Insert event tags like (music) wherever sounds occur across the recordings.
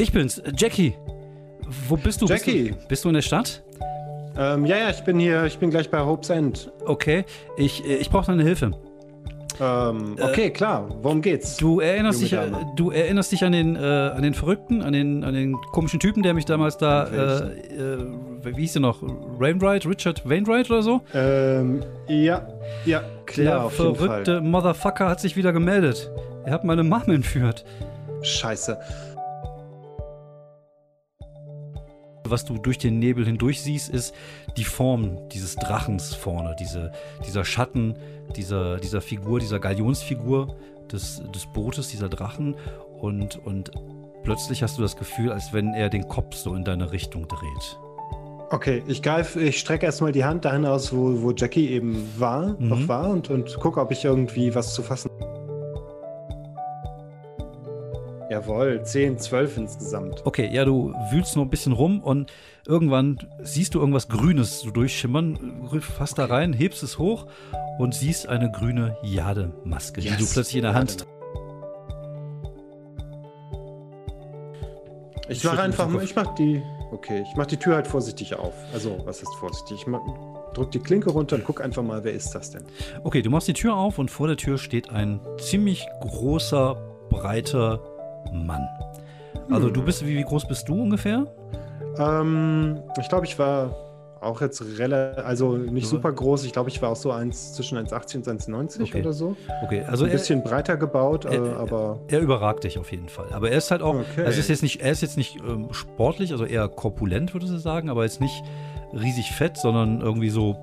Ich bin's, Jackie. Wo bist du? Jackie. Bist du, bist du in der Stadt? Ähm, ja, ja, ich bin hier, ich bin gleich bei Hope's End. Okay, ich, äh, ich brauche deine Hilfe. Ähm, okay, äh, klar. Worum geht's? Du erinnerst dich, äh, du erinnerst dich an den, äh, an den Verrückten, an den, an den komischen Typen, der mich damals da, äh, äh, wie hieß der noch? Wainwright, Richard Wainwright oder so? Ähm, ja, ja, klar. Der auf verrückte jeden Fall. Motherfucker hat sich wieder gemeldet. Er hat meine Mom entführt. Scheiße. Was du durch den Nebel hindurch siehst, ist die Form dieses Drachens vorne, diese, dieser Schatten dieser, dieser Figur, dieser Galionsfigur des, des Bootes, dieser Drachen. Und, und plötzlich hast du das Gefühl, als wenn er den Kopf so in deine Richtung dreht. Okay, ich greife, ich strecke erstmal die Hand dahin aus, wo, wo Jackie eben war, mhm. noch war und, und gucke, ob ich irgendwie was zu fassen Jawohl, 10, 12 insgesamt. Okay, ja, du wühlst nur ein bisschen rum und irgendwann siehst du irgendwas Grünes so durchschimmern, fasst okay. da rein, hebst es hoch und siehst eine grüne Jademaske, yes. die du plötzlich in der Hand Ich mache einfach, ich mach die, okay, ich mach die Tür halt vorsichtig auf. Also, was ist vorsichtig? Ich mach, drück die Klinke runter und guck einfach mal, wer ist das denn? Okay, du machst die Tür auf und vor der Tür steht ein ziemlich großer, breiter Mann. Also hm. du bist, wie, wie groß bist du ungefähr? Ähm, ich glaube, ich war auch jetzt relativ, also nicht super groß. Ich glaube, ich war auch so eins, zwischen 1,80 und 1,90 okay. oder so. Okay, also ein bisschen er, breiter gebaut, er, äh, aber. Er überragt dich auf jeden Fall. Aber er ist halt auch, okay. also ist jetzt nicht, er ist jetzt nicht ähm, sportlich, also eher korpulent, würde ich sagen, aber jetzt nicht riesig fett, sondern irgendwie so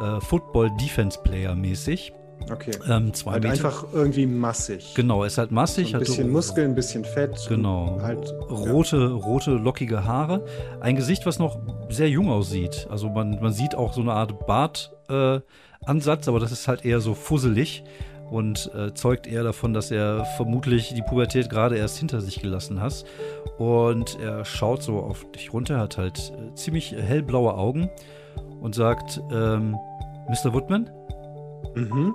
äh, Football-Defense-Player-mäßig. Okay. Ähm, zwei halt Meter. einfach irgendwie massig. Genau, er ist halt massig. So ein bisschen Muskeln, ein bisschen Fett. Genau. Halt, rote, ja. rote, lockige Haare. Ein Gesicht, was noch sehr jung aussieht. Also man, man sieht auch so eine Art Bartansatz, äh, aber das ist halt eher so fusselig und äh, zeugt eher davon, dass er vermutlich die Pubertät gerade erst hinter sich gelassen hat. Und er schaut so auf dich runter, hat halt äh, ziemlich hellblaue Augen und sagt, ähm, Mr. Woodman? Mhm.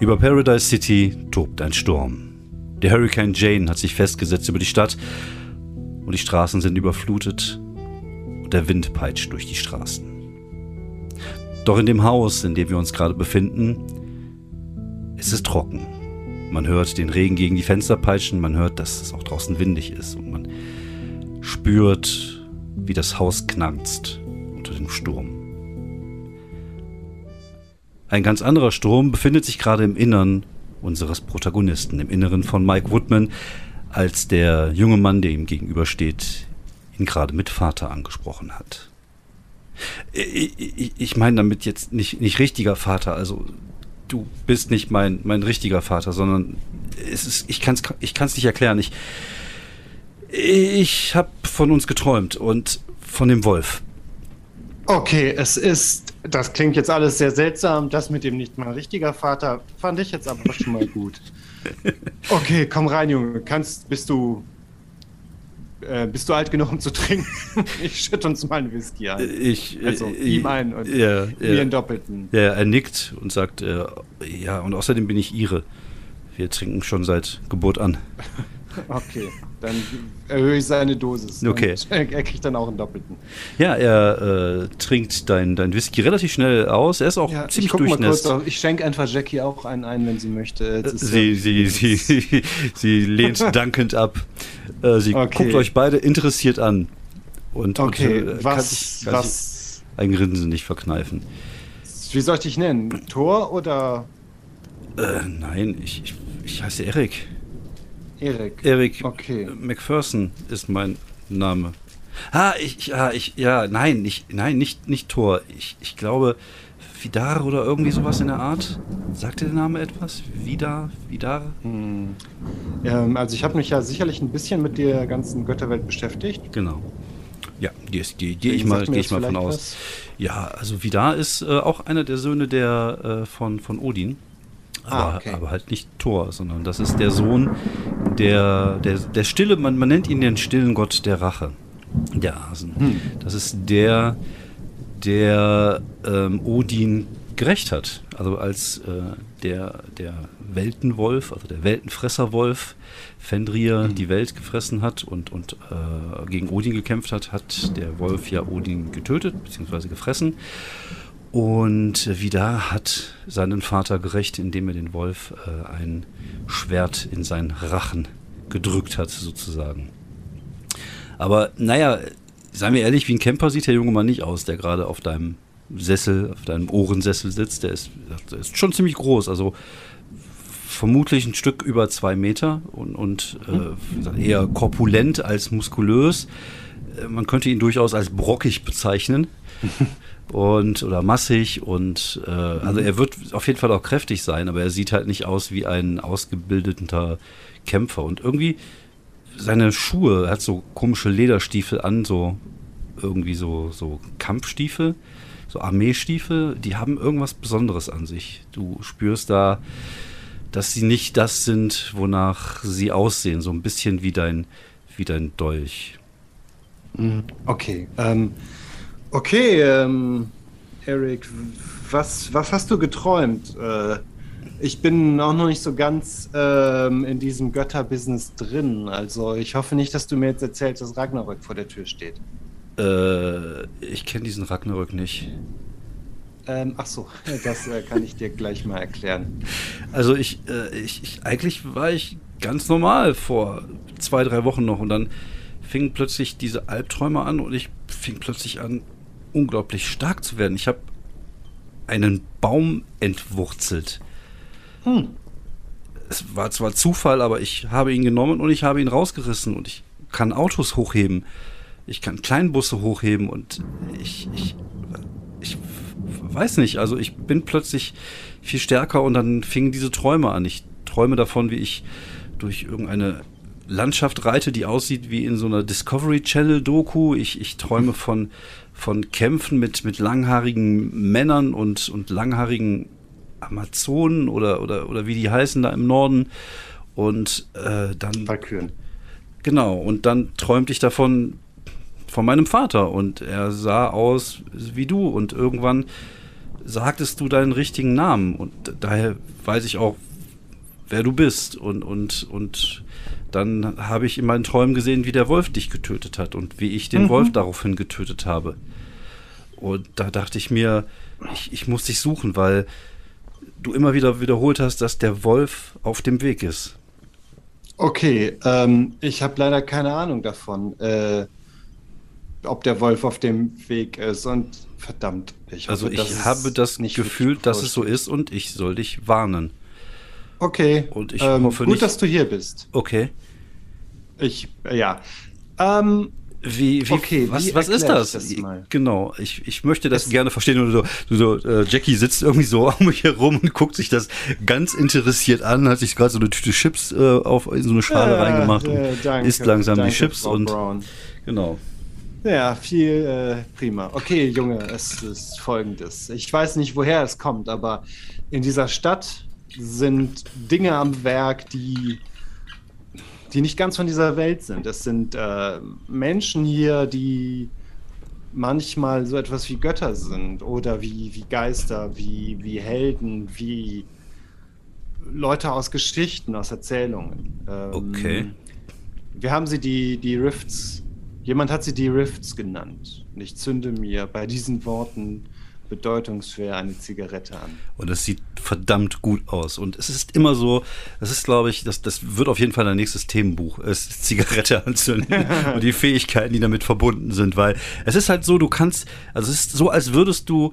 Über Paradise City tobt ein Sturm. Der Hurricane Jane hat sich festgesetzt über die Stadt und die Straßen sind überflutet und der Wind peitscht durch die Straßen. Doch in dem Haus, in dem wir uns gerade befinden, ist es trocken. Man hört den Regen gegen die Fenster peitschen, man hört, dass es auch draußen windig ist und man spürt, wie das Haus knarzt unter dem Sturm. Ein ganz anderer Strom befindet sich gerade im Innern unseres Protagonisten, im Inneren von Mike Woodman, als der junge Mann, der ihm gegenübersteht, ihn gerade mit Vater angesprochen hat. Ich, ich, ich meine damit jetzt nicht, nicht richtiger Vater, also du bist nicht mein, mein richtiger Vater, sondern es ist, ich kann es ich kann's nicht erklären. Ich, ich habe von uns geträumt und von dem Wolf. Okay, es ist, das klingt jetzt alles sehr seltsam. Das mit dem nicht mein richtiger Vater fand ich jetzt aber schon mal gut. (laughs) Okay, komm rein, Junge. Kannst, bist du, äh, bist du alt genug, um zu trinken? (laughs) ich schütte uns mal einen Whisky ein. Ich, also äh, ihm einen und ja, mir ja. einen doppelten. Ja, er nickt und sagt, äh, ja, und außerdem bin ich Ihre. Wir trinken schon seit Geburt an. (laughs) Okay, dann erhöhe ich seine Dosis. Okay. (laughs) Er kriegt dann auch einen doppelten. Ja, er äh, trinkt dein, dein Whisky relativ schnell aus. Er ist auch ja, ziemlich durchnässt. Ich schenke einfach Jackie auch einen ein, wenn sie möchte. Sie, sie, sie, sie, (laughs) sie lehnt (laughs) dankend ab. Äh, sie okay. guckt euch beide interessiert an. Und, okay, und, äh, was, kann kann was? ein Grinsen nicht verkneifen. Wie soll ich dich nennen? Thor oder? Äh, nein, ich, ich, ich heiße Erik. Erik. Erik okay. McPherson ist mein Name. Ah, ich, ja, ich, ja, nein, ich, nein, nicht, nicht Thor. Ich, ich glaube, Vidar oder irgendwie sowas in der Art. Sagt dir der Name etwas? Vidar? Vidar? Hm. Ähm, also ich habe mich ja sicherlich ein bisschen mit der ganzen Götterwelt beschäftigt. Genau. Ja, die, die, gehe ich mal, geh ich mal von aus. Was? Ja, also Vidar ist äh, auch einer der Söhne der, äh, von, von Odin. Ah, aber, ah, okay. aber, halt nicht Thor, sondern das ist der Sohn der, der, der Stille, man, man nennt ihn den stillen Gott der Rache, der Asen. Hm. Das ist der, der ähm, Odin gerecht hat. Also als äh, der, der Weltenwolf, also der Weltenfresserwolf, Fenrir mhm. die Welt gefressen hat und, und äh, gegen Odin gekämpft hat, hat der Wolf ja Odin getötet bzw. gefressen. Und Vidar hat seinen Vater gerecht, indem er den Wolf äh, ein Schwert in seinen Rachen gedrückt hat, sozusagen. Aber naja, seien wir ehrlich, wie ein Camper sieht der junge Mann nicht aus, der gerade auf deinem Sessel, auf deinem Ohrensessel sitzt. Der ist, der ist schon ziemlich groß, also vermutlich ein Stück über zwei Meter und, und äh, eher korpulent als muskulös. Äh, man könnte ihn durchaus als brockig bezeichnen. (laughs) und oder massig und äh, also er wird auf jeden Fall auch kräftig sein, aber er sieht halt nicht aus wie ein ausgebildeter Kämpfer und irgendwie seine Schuhe, er hat so komische Lederstiefel an, so irgendwie so so Kampfstiefel, so Armeestiefel, die haben irgendwas Besonderes an sich. Du spürst da, dass sie nicht das sind, wonach sie aussehen, so ein bisschen wie dein wie dein Dolch. Mhm. Okay, ähm, Okay, ähm, Eric, was, was hast du geträumt? Äh, ich bin auch noch nicht so ganz ähm, in diesem Götterbusiness drin. Also ich hoffe nicht, dass du mir jetzt erzählst, dass Ragnarök vor der Tür steht. Äh, ich kenne diesen Ragnarök nicht. Ähm, ach so, (laughs) das äh, kann ich dir gleich mal erklären. Also ich, äh, ich, ich, eigentlich war ich ganz normal vor zwei, drei Wochen noch und dann fingen plötzlich diese Albträume an und ich fing plötzlich an, unglaublich stark zu werden. Ich habe einen Baum entwurzelt. Hm. Es war zwar Zufall, aber ich habe ihn genommen und ich habe ihn rausgerissen und ich kann Autos hochheben. Ich kann Kleinbusse hochheben und ich, ich, ich weiß nicht, also ich bin plötzlich viel stärker und dann fingen diese Träume an. Ich träume davon, wie ich durch irgendeine Landschaft reite, die aussieht wie in so einer Discovery Channel Doku. Ich, ich träume von von Kämpfen mit, mit langhaarigen Männern und, und langhaarigen Amazonen oder, oder, oder wie die heißen da im Norden. Und äh, dann. Valkyren. Genau, und dann träumte ich davon von meinem Vater und er sah aus wie du und irgendwann sagtest du deinen richtigen Namen und daher weiß ich auch, wer du bist und, und, und dann habe ich in meinen Träumen gesehen, wie der Wolf dich getötet hat und wie ich den mhm. Wolf daraufhin getötet habe. Und da dachte ich mir, ich, ich muss dich suchen, weil du immer wieder wiederholt hast, dass der Wolf auf dem Weg ist. Okay, ähm, ich habe leider keine Ahnung davon, äh, ob der Wolf auf dem Weg ist. Und verdammt, ich also hoffe, ich habe das Gefühl, dass es so ist und ich soll dich warnen. Okay. Und ich ähm, hoffe gut, nicht, dass du hier bist. Okay. Ich, ja. Ähm, wie, wie, okay, was, wie was ist das? das genau, ich, ich möchte das es gerne verstehen. Und so, so, äh, Jackie sitzt irgendwie so (laughs) um mich herum und guckt sich das ganz interessiert an, hat sich gerade so eine Tüte Chips äh, auf, in so eine Schale ja, reingemacht und danke, isst langsam danke, die Chips Frau und Brown. genau. Ja, viel äh, prima. Okay, Junge, es ist folgendes. Ich weiß nicht, woher es kommt, aber in dieser Stadt sind Dinge am Werk, die die nicht ganz von dieser Welt sind. Es sind äh, Menschen hier, die manchmal so etwas wie Götter sind oder wie, wie Geister, wie, wie Helden, wie Leute aus Geschichten, aus Erzählungen. Ähm, okay. Wir haben sie die, die Rifts, jemand hat sie die Rifts genannt. Und ich zünde mir bei diesen Worten bedeutungsschwer eine Zigarette an. Und es sieht verdammt gut aus. Und es ist immer so, das ist, glaube ich, das, das wird auf jeden Fall ein nächstes Themenbuch, es (laughs) Zigarette anzünden (laughs) und die Fähigkeiten, die damit verbunden sind. Weil es ist halt so, du kannst, also es ist so, als würdest du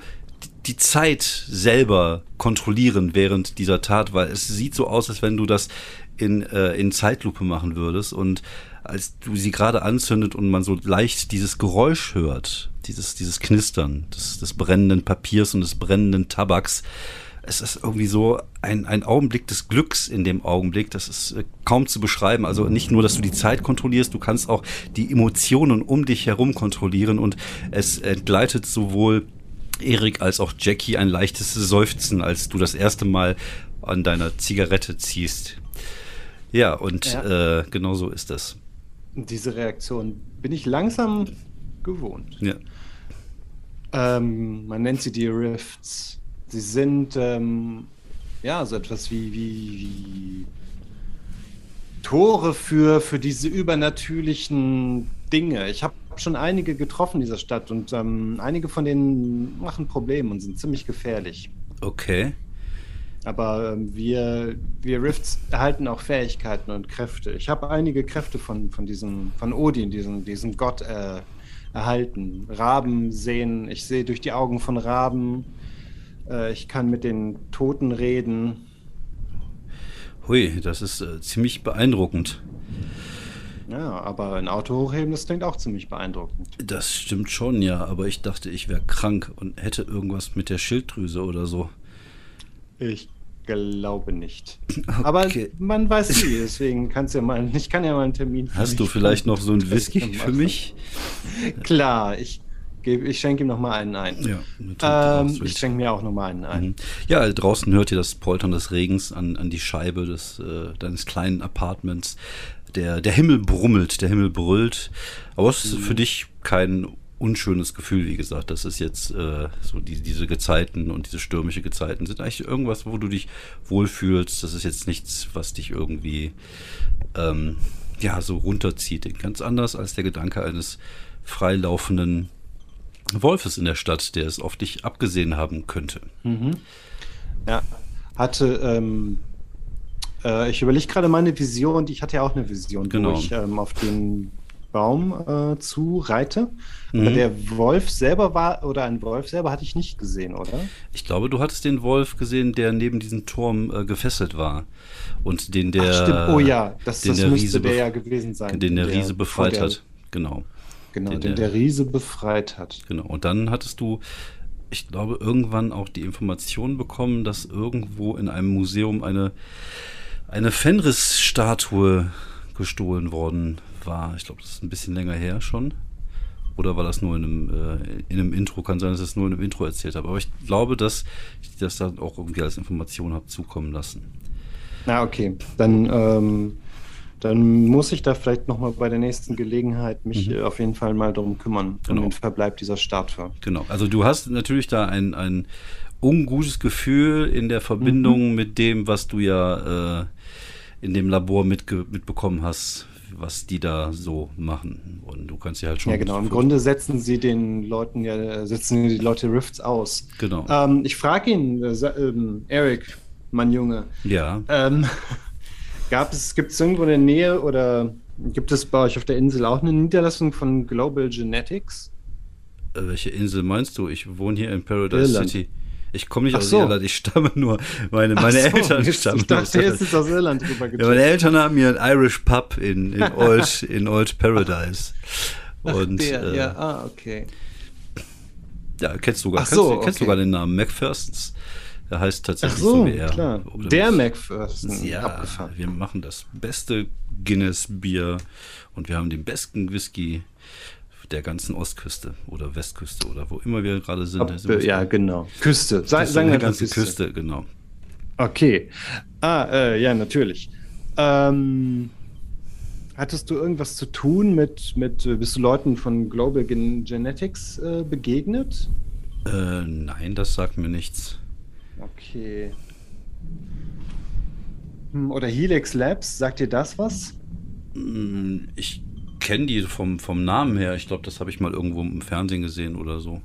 die Zeit selber kontrollieren während dieser Tat, weil es sieht so aus, als wenn du das in, äh, in Zeitlupe machen würdest und als du sie gerade anzündet und man so leicht dieses Geräusch hört, dieses, dieses Knistern des, des brennenden Papiers und des brennenden Tabaks, es ist irgendwie so ein, ein Augenblick des Glücks in dem Augenblick. Das ist äh, kaum zu beschreiben. Also nicht nur, dass du die Zeit kontrollierst, du kannst auch die Emotionen um dich herum kontrollieren und es entgleitet sowohl Erik als auch Jackie ein leichtes Seufzen, als du das erste Mal an deiner Zigarette ziehst. Ja, und ja. Äh, genau so ist das. Diese Reaktion bin ich langsam gewohnt. Ja. Ähm, man nennt sie die Rifts. Sie sind ähm, ja so etwas wie, wie, wie Tore für, für diese übernatürlichen Dinge. Ich habe schon einige getroffen in dieser Stadt und ähm, einige von denen machen Probleme und sind ziemlich gefährlich. Okay. Aber ähm, wir, wir Rifts erhalten auch Fähigkeiten und Kräfte. Ich habe einige Kräfte von, von diesem, von Odin, diesem, diesem Gott, äh, erhalten. Raben sehen, ich sehe durch die Augen von Raben. Äh, ich kann mit den Toten reden. Hui, das ist äh, ziemlich beeindruckend. Ja, aber ein Auto hochheben, das klingt auch ziemlich beeindruckend. Das stimmt schon, ja, aber ich dachte, ich wäre krank und hätte irgendwas mit der Schilddrüse oder so. Ich glaube nicht. (laughs) Okay. Aber man weiß nie, deswegen kannst du ja mal, ich kann ja mal einen Termin Hast du vielleicht noch so einen Whisky für mich? (laughs) Klar, ich ich schenke ihm noch mal einen ein. Ja, ähm, ich schenke mir auch noch mal einen ein. Mhm. Ja, draußen hört ihr das Poltern des Regens an, an die Scheibe des, äh, deines kleinen Apartments. Der, der Himmel brummelt, der Himmel brüllt. Aber es ist mhm. für dich kein unschönes Gefühl, wie gesagt. Das ist jetzt äh, so die, diese Gezeiten und diese stürmische Gezeiten sind eigentlich irgendwas, wo du dich wohlfühlst. Das ist jetzt nichts, was dich irgendwie ähm, ja so runterzieht. Ganz anders als der Gedanke eines freilaufenden Wolfes in der Stadt, der es auf dich abgesehen haben könnte. Mhm. Ja, hatte, ähm, äh, ich überlege gerade meine Vision, ich hatte ja auch eine Vision, genau. wo ich ähm, auf den Baum äh, zu reite. Mhm. Aber der Wolf selber war, oder ein Wolf selber hatte ich nicht gesehen, oder? Ich glaube, du hattest den Wolf gesehen, der neben diesem Turm äh, gefesselt war. Und den der. Ach, stimmt. Oh ja, das, das müsste Riese der ja gewesen sein. Den der, der Riese befreit der, hat. Genau. Genau, den, den der, der Riese befreit hat. Genau, und dann hattest du, ich glaube, irgendwann auch die Information bekommen, dass irgendwo in einem Museum eine, eine Fenris-Statue gestohlen worden war. Ich glaube, das ist ein bisschen länger her schon. Oder war das nur in einem, äh, in einem Intro? Kann sein, dass ich das nur in einem Intro erzählt habe. Aber ich glaube, dass ich das dann auch irgendwie als Information habe zukommen lassen. Na, okay. Dann ähm, dann muss ich da vielleicht nochmal bei der nächsten Gelegenheit mich mhm. auf jeden Fall mal darum kümmern, genau. um den Verbleib dieser Statue. Genau, also du hast natürlich da ein, ein ungutes Gefühl in der Verbindung mhm. mit dem, was du ja äh, in dem Labor mitbekommen hast, was die da so machen. Und du kannst ja halt schon. Ja, genau. Im Grunde setzen sie den Leuten ja, setzen die Leute Rifts aus. Genau. Ähm, ich frage ihn, äh, äh, Eric, mein Junge. Ja. Ähm, (laughs) Gab es, gibt es irgendwo in der Nähe oder gibt es bei euch auf der Insel auch eine Niederlassung von Global Genetics? Äh, welche Insel meinst du? Ich wohne hier in Paradise Irland. City. Ich komme nicht Ach aus so. Irland, ich stamme nur. Meine, meine so, Eltern stammen ich dachte, aus Irland. Ist aus Irland ja, meine Eltern haben hier ein Irish Pub in, in, (laughs) Old, in Old Paradise. Und, Ach, der, äh, ja, ah, okay. Ja, kennst du Ach so, kennst, kennst sogar den Namen MacPhersons. Er heißt tatsächlich Ach so, so wie er. Klar. Der MacPherson. Ja, abgefahren. wir machen das beste Guinness-Bier und wir haben den besten Whisky der ganzen Ostküste oder Westküste oder wo immer wir gerade sind. Ob, ja, genau. Küste. Sa sagen wir die ganze Küste. Küste, genau. Okay. Ah, äh, ja, natürlich. Ähm, hattest du irgendwas zu tun mit, mit äh, bist du Leuten von Global Genetics äh, begegnet? Äh, nein, das sagt mir nichts. Okay. Hm, oder Helix Labs, sagt dir das was? Hm, ich kenne die vom, vom Namen her. Ich glaube, das habe ich mal irgendwo im Fernsehen gesehen oder so.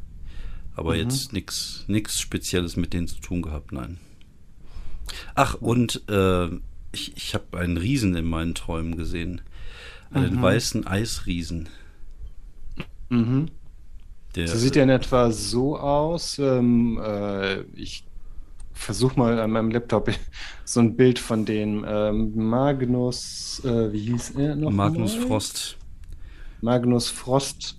Aber mhm. jetzt nichts Spezielles mit denen zu tun gehabt, nein. Ach, und äh, ich, ich habe einen Riesen in meinen Träumen gesehen. Einen mhm. weißen Eisriesen. Mhm. Der, so sieht er in etwa so aus. Ähm, äh, ich versuche mal an meinem Laptop (laughs) so ein Bild von den ähm, Magnus, äh, wie hieß er noch? Magnus mal? Frost. Magnus Frost.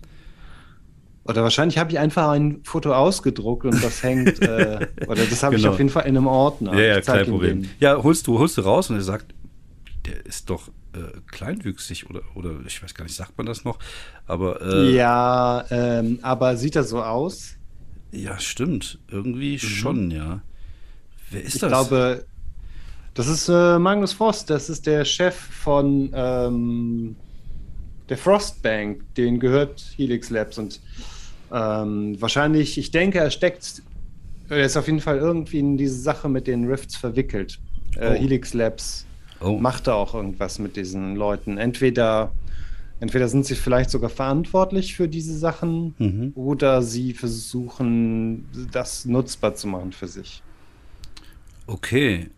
Oder wahrscheinlich habe ich einfach ein Foto ausgedruckt und das hängt, äh, (laughs) oder das habe Genau. ich auf jeden Fall in einem Ordner. Ja, ja, Ich kein Problem. den. Ja, holst du, holst du raus und er sagt, der ist doch äh, kleinwüchsig oder, oder ich weiß gar nicht, sagt man das noch? Aber äh, Ja, ähm, aber sieht das so aus? ja, stimmt. Irgendwie schon, ja. Wer ist ich das? glaube, das ist äh, Magnus Frost, das ist der Chef von ähm, der Frostbank, den gehört Helix Labs und ähm, wahrscheinlich, ich denke, er steckt, er ist auf jeden Fall irgendwie in diese Sache mit den Rifts verwickelt. Äh, Oh. Helix Labs oh, macht da auch irgendwas mit diesen Leuten. Entweder, entweder sind sie vielleicht sogar verantwortlich für diese Sachen Mhm. oder sie versuchen, das nutzbar zu machen für sich. okay.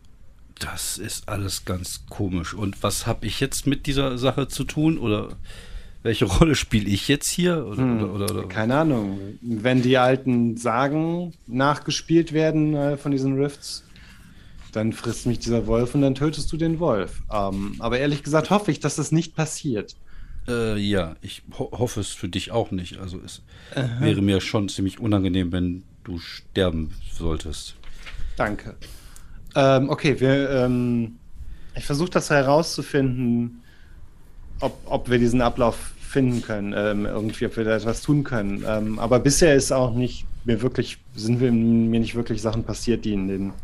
Das ist alles ganz komisch. Und was habe ich jetzt mit dieser Sache zu tun? Oder welche (laughs) Rolle spiele ich jetzt hier? Oder, Hm, oder, oder? Keine Ahnung. Wenn die alten Sagen nachgespielt werden äh, von diesen Rifts, dann frisst mich dieser Wolf und dann tötest du den Wolf. Ähm, aber ehrlich gesagt hoffe ich, dass das nicht passiert. Äh, ja, ich ho hoffe es für dich auch nicht. Also es wäre mir schon ziemlich unangenehm, wenn du sterben solltest. Danke. Ähm, okay, wir, ähm, ich versuche das herauszufinden, ob, ob wir diesen Ablauf finden können, ähm, irgendwie, ob wir da etwas tun können. Ähm, aber bisher ist auch nicht mir wirklich, sind wir, mir nicht wirklich Sachen passiert, die in den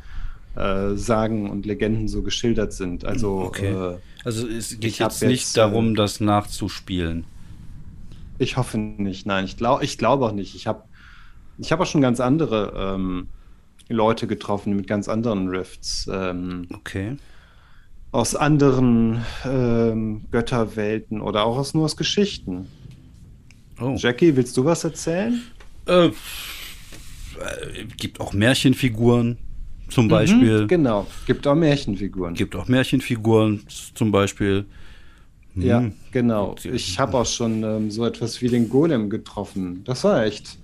äh, Sagen und Legenden so geschildert sind. Also Okay. äh, Also es geht jetzt nicht jetzt, darum, äh, das nachzuspielen. ich hoffe nicht. Nein, ich glaube ich glaube auch nicht. Ich habe ich hab auch schon ganz andere ähm, Leute getroffen mit ganz anderen Rifts. Ähm, Okay. aus anderen ähm, Götterwelten oder auch aus nur aus Geschichten. Oh. Jackie, willst du was erzählen? Äh, äh, gibt auch Märchenfiguren zum Beispiel. Mhm, genau, gibt auch Märchenfiguren. Gibt auch Märchenfiguren zum Beispiel. ja, Hm. genau. Ich habe auch schon ähm, so etwas wie den Golem getroffen. Das war echt.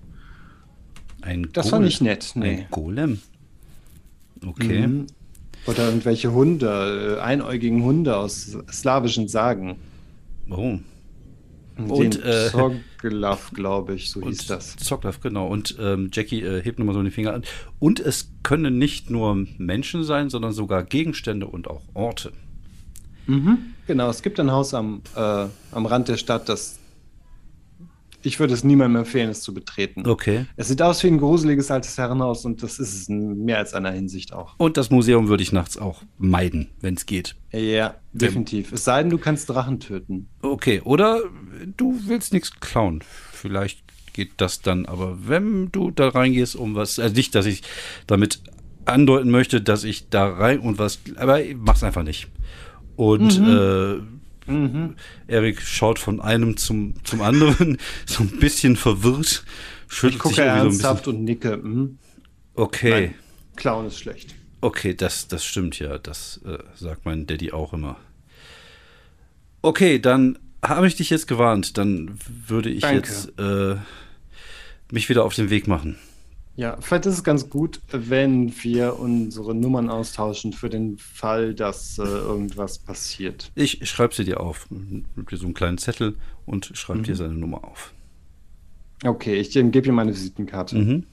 Ein Das war Golem. nicht nett, nee. Ein Golem. Okay. Mhm. Oder irgendwelche Hunde, äh, einäugigen Hunde aus slawischen Sagen. Oh. Und Und, äh, Zoglav, glaube ich, so Und hieß das. Zocklav, genau. Und ähm, Jackie äh, hebt nochmal so den Finger an. Und es können nicht nur Menschen sein, sondern sogar Gegenstände und auch Orte. Mhm. Genau, es gibt ein Haus am, äh, am Rand der Stadt, das ich würde es niemandem empfehlen, es zu betreten. Okay. Es sieht aus wie ein gruseliges altes Herrenhaus und das ist es in mehr als einer Hinsicht auch. Und das Museum würde ich nachts auch meiden, wenn es geht. Ja, definitiv. Es sei denn, du kannst Drachen töten. Okay, oder du willst nichts klauen. Vielleicht geht das dann, aber wenn du da reingehst, um was, also nicht, dass ich damit andeuten möchte, dass ich da rein und was, aber mach's einfach nicht. Und äh, Mhm. Erik schaut von einem zum, zum anderen, (laughs) so ein bisschen verwirrt, Ich schüttelt sich gucke irgendwie so ein ernsthaft bisschen. und nicke. Mhm. Okay, Nein. Clown ist schlecht. okay, das, das stimmt ja, das äh, sagt mein Daddy auch immer. Okay, dann habe ich dich jetzt gewarnt, dann würde ich Danke. jetzt äh, mich wieder auf den Weg machen. Ja, vielleicht ist es ganz gut, wenn wir unsere Nummern austauschen für den Fall, dass äh, irgendwas passiert. Ich schreibe sie dir auf, mit dir so einen kleinen Zettel und schreibe dir seine Nummer auf. Okay, ich ähm, gebe ihm meine Visitenkarte. Mhm.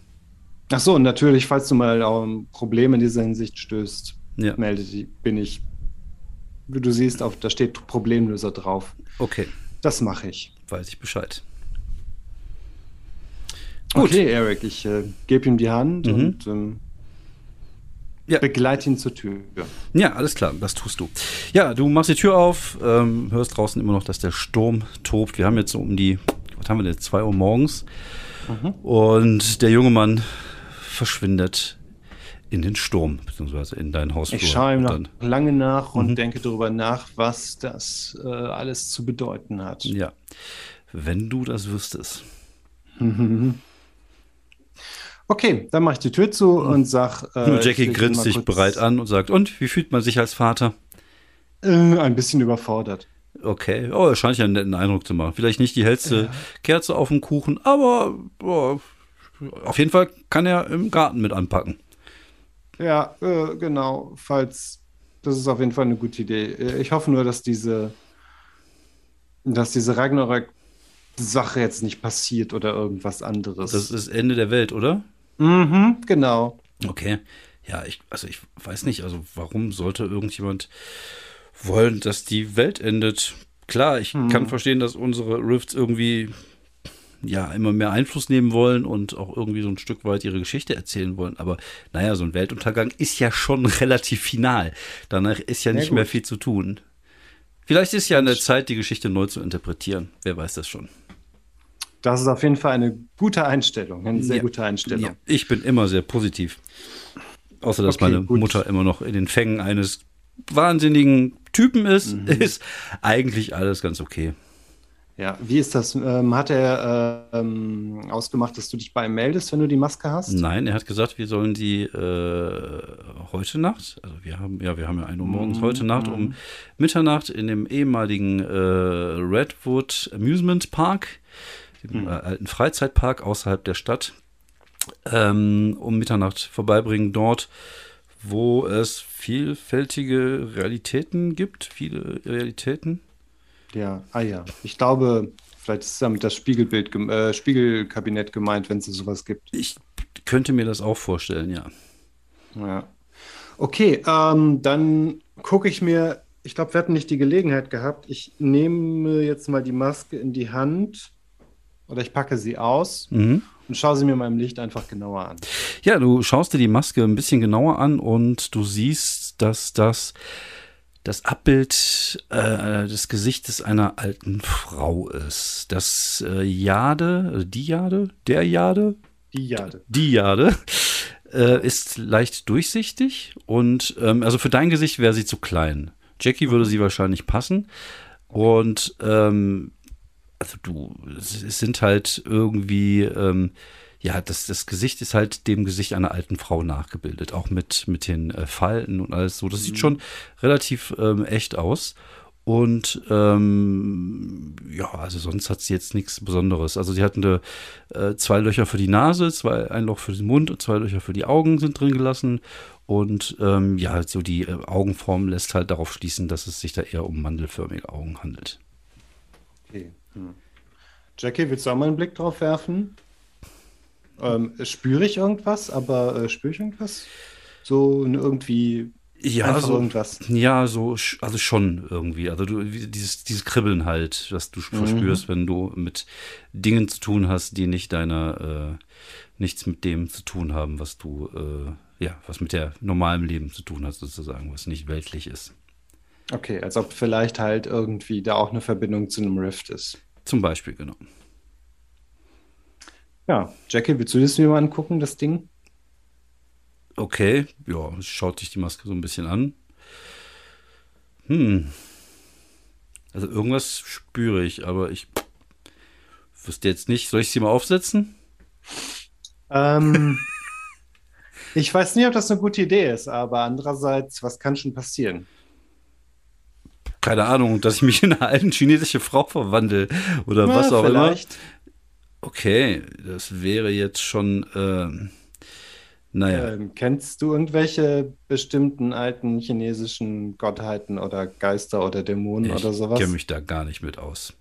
Ach so, und natürlich, falls du mal um Probleme in dieser Hinsicht stößt, Ja. melde dich, bin ich, wie du siehst, auf, da steht Problemlöser drauf. Okay, Das mache ich. weiß ich Bescheid. Gut. Okay, Eric, ich äh, gebe ihm die Hand Mhm. und ähm, Ja. begleite ihn zur Tür. Ja, alles klar, das tust du. Ja, du machst die Tür auf, ähm, hörst draußen immer noch, dass der Sturm tobt. Wir haben jetzt so um die, was haben wir denn, 2 Uhr morgens. Mhm. Und der junge Mann verschwindet in den Sturm, beziehungsweise in dein Hausflur. Ich schaue ihm noch lange nach und Mhm. denke darüber nach, was das äh, alles zu bedeuten hat. Ja, wenn du das wüsstest. (laughs) Okay, dann mache ich die Tür zu und sag. Äh, Nur Jackie grinst dich kurz, bereit an und sagt, und, wie fühlt man sich als Vater? Äh, ein bisschen überfordert. Okay, oh, er scheint ja einen netten Eindruck zu machen. Vielleicht nicht die hellste Kerze auf dem Kuchen, aber oh, auf jeden Fall kann er im Garten mit anpacken. Ja, äh, genau. Falls, das ist auf jeden Fall eine gute Idee. Äh, Ich hoffe nur, dass diese, dass diese Ragnarök-Sache jetzt nicht passiert oder irgendwas anderes. Das ist Ende der Welt, oder? Mhm, genau. Okay. Ja, ich, also ich weiß nicht, also warum sollte irgendjemand wollen, dass die Welt endet? Klar, ich kann verstehen, dass unsere Rifts irgendwie ja immer mehr Einfluss nehmen wollen und auch irgendwie so ein Stück weit ihre Geschichte erzählen wollen. Aber naja, so ein Weltuntergang ist ja schon (laughs) relativ final. Danach ist ja nicht gut. mehr viel zu tun. Vielleicht ist ja an der Zeit, die Geschichte neu zu interpretieren. Wer weiß das schon. Das ist auf jeden Fall eine gute Einstellung, eine sehr Ja. gute Einstellung. Ja, ich bin immer sehr positiv. Außer, dass Okay, meine gut. Mutter immer noch in den Fängen eines wahnsinnigen Typen ist, Mhm. (laughs) ist eigentlich alles ganz okay. Ja, wie ist das? Ähm, hat er äh, ähm, ausgemacht, dass du dich bei ihm meldest, wenn du die Maske hast? Nein, er hat gesagt, wir sollen die äh, heute Nacht, also wir haben, ja, wir haben ja 1 Uhr morgens, heute Nacht um Mitternacht in dem ehemaligen äh, Redwood Amusement Park, dem äh, alten Freizeitpark außerhalb der Stadt, ähm, um Mitternacht vorbeibringen, dort, wo es vielfältige Realitäten gibt, viele Realitäten. Ja, ah ja. Ich glaube, vielleicht ist damit das Spiegelbild, äh, Spiegelkabinett gemeint, wenn es sowas gibt. Ich könnte mir das auch vorstellen, ja. Ja. Okay, ähm, dann gucke ich mir, ich glaube, wir hatten nicht die Gelegenheit gehabt. Ich nehme jetzt mal die Maske in die Hand oder ich packe sie aus Mhm. und schaue sie mir in meinem Licht einfach genauer an. Ja, du schaust dir die Maske ein bisschen genauer an und du siehst, dass das das Abbild äh, des Gesichtes einer alten Frau ist. Das äh, Jade, also die Jade, der Jade, Die Jade. die Jade äh, ist leicht durchsichtig und ähm, also für dein Gesicht wäre sie zu klein. Jackie würde sie wahrscheinlich passen und ähm, also du, es sind halt irgendwie, ähm, ja, das, das Gesicht ist halt dem Gesicht einer alten Frau nachgebildet, auch mit, mit den äh, Falten und alles so. Das sieht schon relativ ähm, echt aus. Und ähm, ja, also sonst hat sie jetzt nichts Besonderes. Also sie hatten äh, zwei Löcher für die Nase, zwei, ein Loch für den Mund und zwei Löcher für die Augen sind drin gelassen. Und ähm, ja, so die äh, Augenform lässt halt darauf schließen, dass es sich da eher um mandelförmige Augen handelt. Okay. Hm. Jackie, willst du auch mal einen Blick drauf werfen? Ähm, spüre ich irgendwas, aber äh, spüre ich irgendwas? So irgendwie Ja, so, irgendwas. ja, so, also schon irgendwie. Also du, dieses, dieses Kribbeln halt, das du verspürst, wenn du mit Dingen zu tun hast, die nicht deiner, äh, nichts mit dem zu tun haben, was du, äh, ja, was mit der normalen Leben zu tun hat, sozusagen, was nicht weltlich ist. Okay, als ob vielleicht halt irgendwie da auch eine Verbindung zu einem Rift ist. Zum Beispiel, genau. Ja, Jackie, willst du das mir mal angucken, das Ding? Okay, ja, schaut dich die Maske so ein bisschen an. Hm. Also irgendwas spüre ich, aber ich wüsste jetzt nicht. Soll ich sie mal aufsetzen? Ähm, (laughs) ich weiß nicht, ob das eine gute Idee ist, aber andererseits, was kann schon passieren? Keine Ahnung, dass ich mich in eine alte chinesische Frau verwandle oder Na, was auch immer. vielleicht. Okay, das wäre jetzt schon, ähm, naja, Ähm, kennst du irgendwelche bestimmten alten chinesischen Gottheiten oder Geister oder Dämonen oder ich sowas? kenne mich da gar nicht mit aus.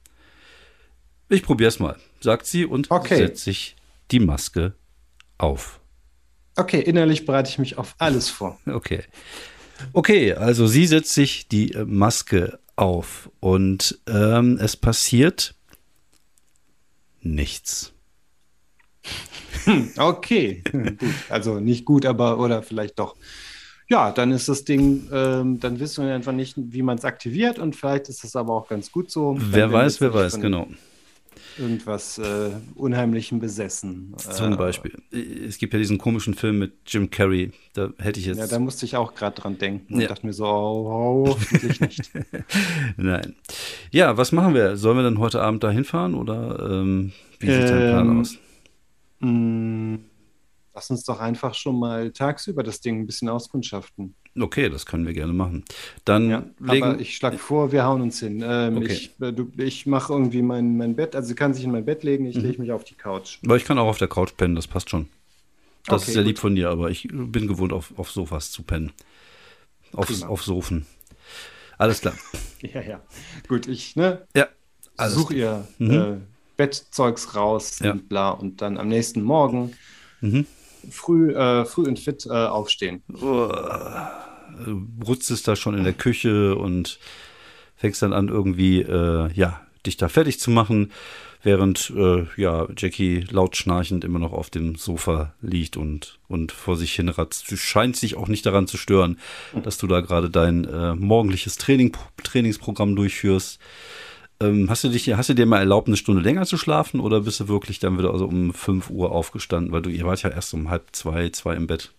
Ich probier's mal, sagt sie und Okay. setzt sich die Maske auf. Okay, innerlich bereite ich mich auf alles vor. (laughs) Okay. Okay, also sie setzt sich die äh, Maske auf und ähm, es passiert nichts. Okay, gut. Also nicht gut, aber oder vielleicht doch. Ja, dann ist das Ding, ähm, dann wissen wir einfach nicht, wie man es aktiviert und vielleicht ist es aber auch ganz gut so. Wer weiß, wer weiß, genau. Irgendwas äh, Unheimlichem besessen. Zum Äh, Beispiel. Es gibt ja diesen komischen Film mit Jim Carrey. Da hätte ich jetzt. Ja, da musste ich auch gerade dran denken und Ja. dachte mir so, oh, hoffentlich nicht. (laughs) Nein. Ja, was machen wir? Sollen wir dann heute Abend da hinfahren oder ähm, wie sieht dein Plan Ähm, aus? Mm, Lass uns doch einfach schon mal tagsüber das Ding ein bisschen auskundschaften. Okay, das können wir gerne machen. Dann Ja, legen. aber ich schlage vor, wir hauen uns hin. Ähm, Okay. Ich, äh, du- ich mache irgendwie mein, mein Bett, also sie kann sich in mein Bett legen, ich Mhm. lege mich auf die Couch. aber ich kann auch auf der Couch pennen, das passt schon. Das Okay, ist sehr gut. lieb von dir, aber ich bin gewohnt, auf, auf Sofas zu pennen. Auf, auf Sofen. Alles klar. (laughs) Ja, ja. Gut, ich, ne? Ja. Alles Such ihr Mhm. äh, Bettzeugs raus Ja. und bla und dann am nächsten Morgen Mhm. Früh, äh, früh und fit äh, aufstehen. du rutschst da schon in der Küche und fängst dann an, irgendwie, äh, ja, dich da fertig zu machen, während, äh, ja, Jackie laut schnarchend immer noch auf dem Sofa liegt und, und vor sich hin ratzt. Du scheinst dich auch nicht daran zu stören, dass du da gerade dein äh, morgendliches Training, Trainingsprogramm durchführst. Ähm, hast du dich, hast du dir mal erlaubt, eine Stunde länger zu schlafen oder bist du wirklich dann wieder also um 5 Uhr aufgestanden? Weil du, ihr wart ja erst um halb zwei, zwei im Bett.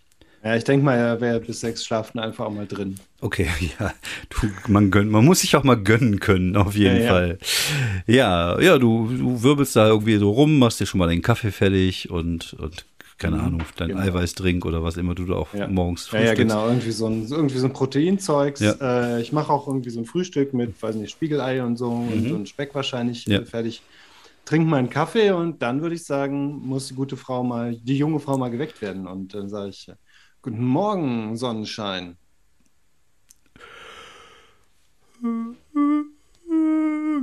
Ja, ich denke mal, er wäre bis sechs schlafen einfach auch mal drin. Okay, (laughs) ja, du, man gönnt, man muss sich auch mal gönnen können, auf jeden Ja, ja. Fall. Ja, ja, du, du wirbelst da irgendwie so rum, machst dir schon mal den Kaffee fertig und, und keine Ahnung, dein genau. Eiweißdrink oder was immer du da auch Ja. morgens Ja, ja, frühstückst. genau. Irgendwie so ein, irgendwie so ein Proteinzeugs. Ja. Äh, ich mache auch irgendwie so ein Frühstück mit, weiß nicht, Spiegelei und so und, und Speck wahrscheinlich Mhm. Ja. äh, fertig. Trink meinen Kaffee und dann würde ich sagen, muss die gute Frau mal, die junge Frau mal geweckt werden. Und dann sage ich, Guten Morgen, Sonnenschein.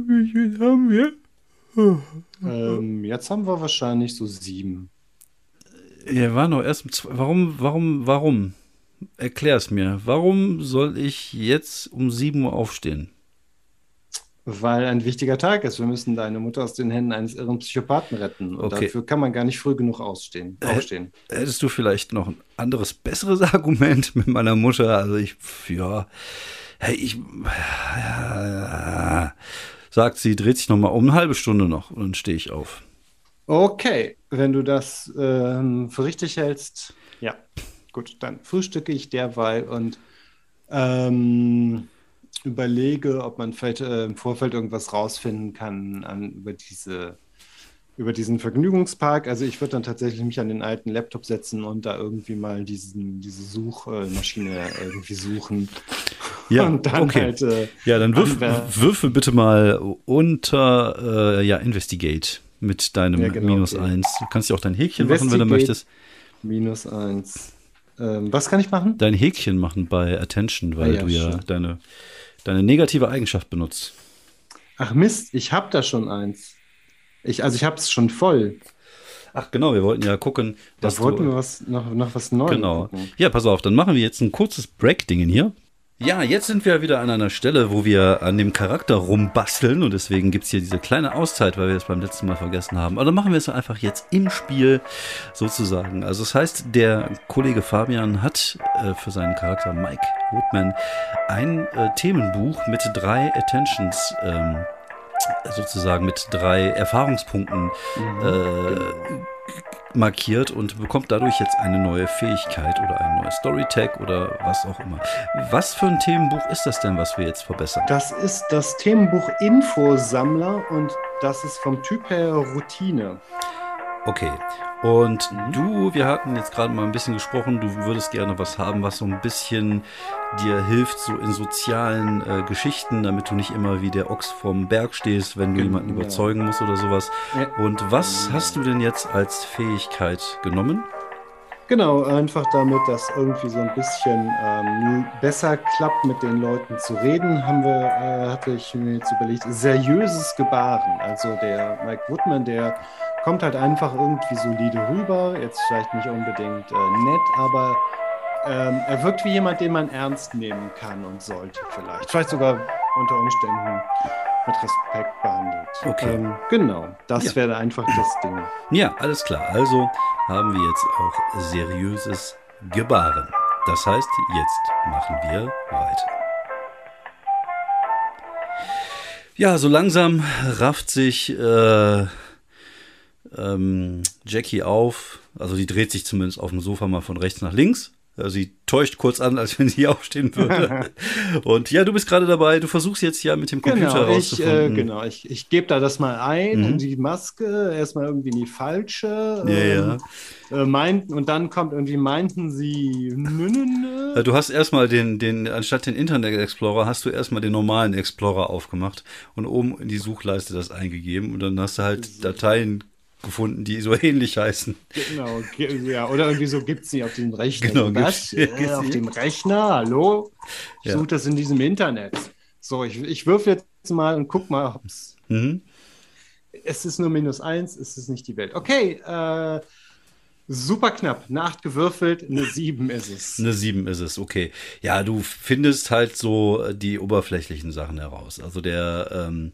Wie viel haben wir? Ähm, jetzt haben wir wahrscheinlich so sieben. Ja, war noch erst um. Warum, warum, warum? Erklär es mir. Warum soll ich jetzt um 7 Uhr aufstehen? Weil ein wichtiger Tag ist. Wir müssen deine Mutter aus den Händen eines irren Psychopathen retten. Und Okay. dafür kann man gar nicht früh genug ausstehen, Äh, aufstehen. Hättest du vielleicht noch ein anderes, besseres (laughs) Argument mit meiner Mutter? Also ich, ja, hey, ich, ja, sagt sie, dreht sich noch mal um eine halbe Stunde noch und dann stehe ich auf. Okay, wenn du das ähm, für richtig hältst, ja, gut, dann frühstücke ich derweil und ähm, überlege, ob man vielleicht äh, im Vorfeld irgendwas rausfinden kann an, über diese, über diesen Vergnügungspark. Also ich würde dann tatsächlich mich an den alten Laptop setzen und da irgendwie mal diesen, diese Suchmaschine irgendwie suchen. Ja, und dann okay. halt äh, Ja, dann würf, würfel bitte mal unter, äh, ja, Investigate mit deinem Ja, genau, Minus okay. eins. Du kannst ja auch dein Häkchen machen, wenn du möchtest. minus eins. Ähm, was kann ich machen? Dein Häkchen machen bei Attention, weil Ah ja, du ja stimmt. deine, deine negative Eigenschaft benutzt. Ach Mist, ich habe da schon eins. Ich, also ich habe es schon voll. Ach genau, wir wollten ja gucken, Da was wollten du, wir was, noch, noch was Neues Genau. gucken. Ja, pass auf, dann machen wir jetzt ein kurzes Break-Dingen hier. Ja, jetzt sind wir wieder an einer Stelle, wo wir an dem Charakter rumbasteln und deswegen gibt's hier diese kleine Auszeit, weil wir es beim letzten Mal vergessen haben. Aber dann machen wir es einfach jetzt im Spiel sozusagen. Also das heißt, der Kollege Fabian hat äh, für seinen Charakter Mike Woodman ein äh, Themenbuch mit drei Attentions ähm, sozusagen mit drei Erfahrungspunkten äh, markiert und bekommt dadurch jetzt eine neue Fähigkeit oder ein neues Storytag oder was auch immer. Was für ein Themenbuch ist das denn, was wir jetzt verbessern? Das ist das Themenbuch Infosammler und das ist vom Typ her Routine. Okay. Und du, wir hatten jetzt gerade mal ein bisschen gesprochen, du würdest gerne was haben, was so ein bisschen dir hilft, so in sozialen äh, Geschichten, damit du nicht immer wie der Ochs vom Berg stehst, wenn du Genau. jemanden überzeugen musst oder sowas. Ja. Und was hast du denn jetzt als Fähigkeit genommen? Genau, einfach damit, dass irgendwie so ein bisschen ähm, besser klappt, mit den Leuten zu reden, haben wir, äh, hatte ich mir jetzt überlegt, seriöses Gebaren. Also der Mike Woodman, der kommt halt einfach irgendwie solide rüber, jetzt vielleicht nicht unbedingt äh, nett, aber ähm, er wirkt wie jemand, den man ernst nehmen kann und sollte vielleicht. Vielleicht sogar unter Umständen mit Respekt behandelt. Okay. Ähm, genau, das Ja. wäre einfach das Ding. Ja, alles klar. Also haben wir jetzt auch seriöses Gebaren. Das heißt, jetzt machen wir weiter. Ja, so langsam rafft sich äh, ähm, Jackie auf. Also die dreht sich zumindest auf dem Sofa mal von rechts nach links. Also sie täuscht kurz an, als wenn sie (laughs) aufstehen würde. (laughs) Und ja, du bist gerade dabei. Du versuchst jetzt ja mit dem Computer Genau, ich, äh, rauszufinden. genau, ich, ich gebe da das mal ein, Mhm. in die Maske, erstmal irgendwie in die falsche. Ja, ja. Äh, meinten, und dann kommt irgendwie, meinten sie, nö, nö, nö. Äh, Du hast erstmal den, den, anstatt den Internet Explorer, hast du erstmal den normalen Explorer aufgemacht und oben in die Suchleiste das eingegeben und dann hast du halt Dateien gefunden, die so (laughs) ähnlich heißen. Genau, ja, oder irgendwie so gibt es sie auf dem Rechner. Genau, Was? gibt's- Äh, auf dem Rechner, hallo? Ich Ja. suche das in diesem Internet. So, ich, ich würfe jetzt mal und guck mal, ob's. Mhm. Es ist nur minus eins, es ist nicht die Welt. Okay, äh, super knapp. Eine 8 gewürfelt, eine 7 ist es. Eine 7 ist es, okay. Ja, du findest halt so äh, die oberflächlichen Sachen heraus. Also der, ähm,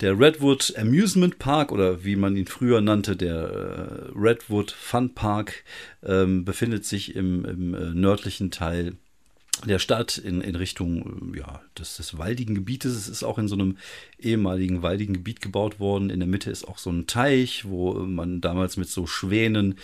der Redwood Amusement Park oder wie man ihn früher nannte, der äh, Redwood Fun Park, ähm, befindet sich im, im äh, nördlichen Teil der Stadt in, in Richtung äh, ja, des, des waldigen Gebietes. Es ist auch in so einem ehemaligen waldigen Gebiet gebaut worden. In der Mitte ist auch so ein Teich, wo man damals mit so Schwänen,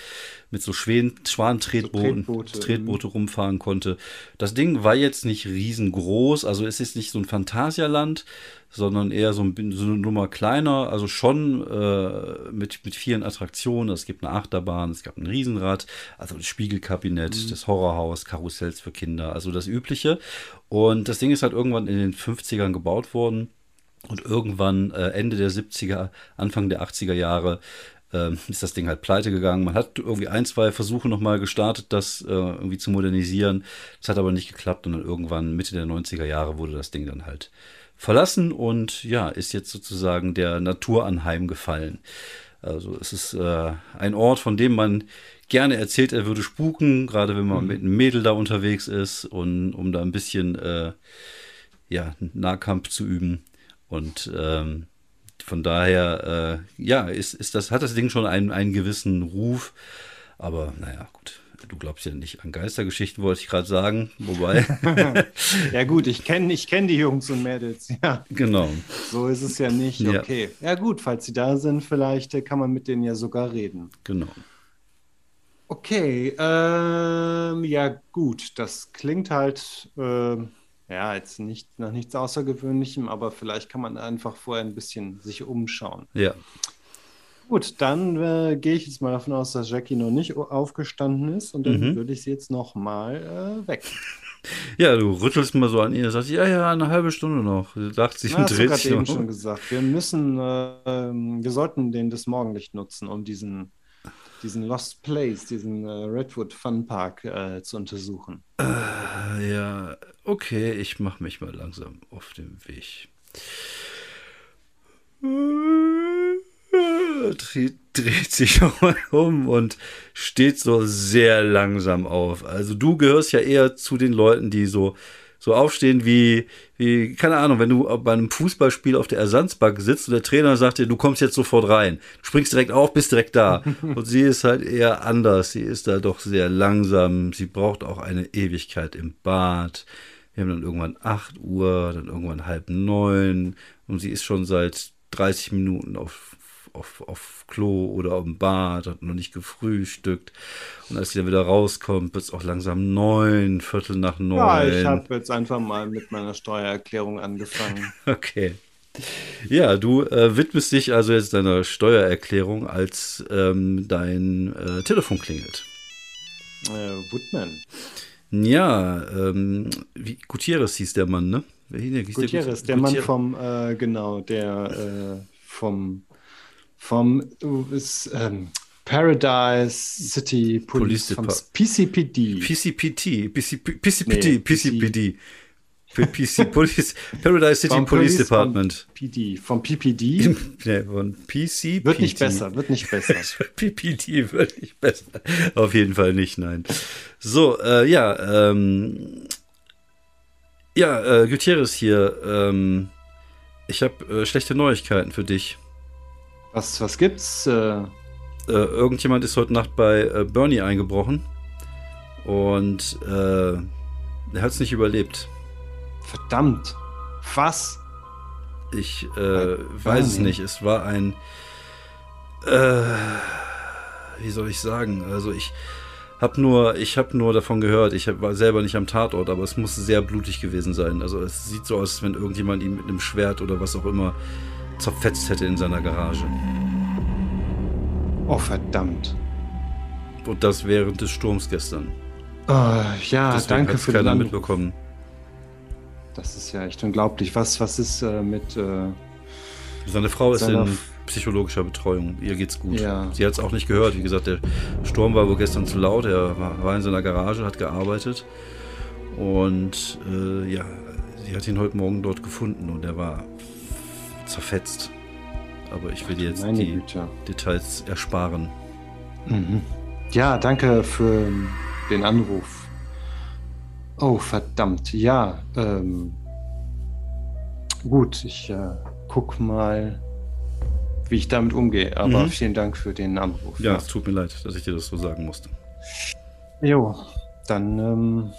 mit so Schwänen, Schwanentretbooten, So Tretboote, Tretboote rumfahren konnte. Das Ding war jetzt nicht riesengroß, also es ist nicht so ein Phantasialand, sondern eher so, ein, so eine Nummer kleiner, also schon äh, mit, mit vielen Attraktionen. Es gibt eine Achterbahn, es gab ein Riesenrad, also das Spiegelkabinett, das Horrorhaus, Karussells für Kinder, also das Übliche. Und das Ding ist halt irgendwann in den 50ern gebaut worden. Und irgendwann äh, Ende der 70er, Anfang der 80er Jahre ähm, ist das Ding halt pleite gegangen. Man hat irgendwie ein, zwei Versuche nochmal gestartet, das äh, irgendwie zu modernisieren. Das hat aber nicht geklappt und dann irgendwann Mitte der 90er Jahre wurde das Ding dann halt verlassen und ja, ist jetzt sozusagen der Natur anheimgefallen. Also es ist äh, ein Ort, von dem man gerne erzählt, er würde spuken, gerade wenn man mit einem Mädel da unterwegs ist und um da ein bisschen äh, ja, Nahkampf zu üben. Und ähm, von daher, äh, ja, ist, ist das, hat das Ding schon einen, einen gewissen Ruf. Aber naja, gut. Du glaubst ja nicht an Geistergeschichten, wollte ich gerade sagen. Wobei, (laughs) Ja, gut, ich kenne ich kenn die Jungs und Mädels. Ja, genau. so ist es ja nicht. Ja. Okay. Ja, gut, falls sie da sind, vielleicht äh, kann man mit denen ja sogar reden. Genau. Okay, ähm, ja gut, das klingt halt, ähm, ja, jetzt nicht nach nichts Außergewöhnlichem, aber vielleicht kann man einfach vorher ein bisschen sich umschauen. Ja. Gut, dann äh, gehe ich jetzt mal davon aus, dass Jackie noch nicht aufgestanden ist und dann Mhm. würde ich sie jetzt noch mal äh, weg. (laughs) Ja, du rüttelst mal so an ihr, sagst, ja, ja, eine halbe Stunde noch. Du dacht sich und dreht sich eben um. schon gesagt. Wir müssen, äh, wir sollten den das Morgenlicht nutzen, um diesen, diesen Lost Place, diesen äh, Redwood Fun Park äh, zu untersuchen. Ja, okay, ich mache mich mal langsam auf den Weg. Dreht, dreht sich (laughs) nochmal um und steht so sehr langsam auf. Also du gehörst ja eher zu den Leuten, die so, so aufstehen wie, wie, keine Ahnung, wenn du bei einem Fußballspiel auf der Ersatzbank sitzt und der Trainer sagt dir, du kommst jetzt sofort rein. Du springst direkt auf, bist direkt da. (laughs) Und sie ist halt eher anders. Sie ist da doch sehr langsam. Sie braucht auch eine Ewigkeit im Bad. Wir haben dann irgendwann 8 Uhr, dann irgendwann halb neun und sie ist schon seit 30 Minuten auf, auf, auf Klo oder im Bad, hat noch nicht gefrühstückt. Und als sie dann wieder rauskommt, wird es auch langsam neun, Viertel nach neun. Ja, ich habe jetzt einfach mal mit meiner Steuererklärung angefangen. (laughs) Okay. Ja, du äh, widmest dich also jetzt deiner Steuererklärung, als ähm, dein äh, Telefon klingelt. äh, Woodman. Ja, ähm, wie, Gutierrez hieß der Mann, ne? Wer hieß der? Gutierrez, der Gutier- Mann vom, äh, genau, der äh, vom, vom ist, ähm, Paradise City Police, Police vom PCPD. PCPT, PCP, PCPT, Nee, PCPD. PC (laughs) Police, Paradise City Police Department. Vom PD. Vom PPD. Nee, von PC. Wird nicht besser, wird nicht (laughs) besser. PPT wird nicht besser. Auf jeden Fall nicht, nein. So, äh, ja, ähm, ja, äh, Gutierrez hier, ähm, ich habe äh, schlechte Neuigkeiten für dich. Was, was gibt's? Äh, Äh, irgendjemand ist heute Nacht bei äh, Bernie eingebrochen und äh, er hat es nicht überlebt. verdammt. Was? Ich äh, weiß es nicht. Es war ein. Äh, wie soll ich sagen? Also ich habe nur, ich habe nur davon gehört. Ich war selber nicht am Tatort, aber es muss sehr blutig gewesen sein. Also es sieht so aus, als wenn irgendjemand ihn mit einem Schwert oder was auch immer zerfetzt hätte in seiner Garage. Oh, verdammt. Und das während des Sturms gestern. Oh, ja, Deswegen danke für den keiner Anruf. mitbekommen. Das ist ja echt unglaublich. Was, was ist äh, mit. Äh, Seine Frau ist in psychologischer Betreuung. Ihr geht's gut. Ja. Sie hat es auch nicht gehört. Wie gesagt, der Sturm war wohl gestern zu laut. Er war, war in seiner Garage, hat gearbeitet. Und äh, ja, sie hat ihn heute Morgen dort gefunden und er war zerfetzt. Aber ich will dir jetzt Meine die Güte. Details ersparen. Mhm. Ja, danke für den Anruf. Oh, verdammt. Ja, ähm. Gut, ich äh, guck mal, wie ich damit umgehe. Aber Mhm. vielen Dank für den Anruf. Ja, es tut mir leid, dass ich dir das so sagen musste. Jo, dann, ähm,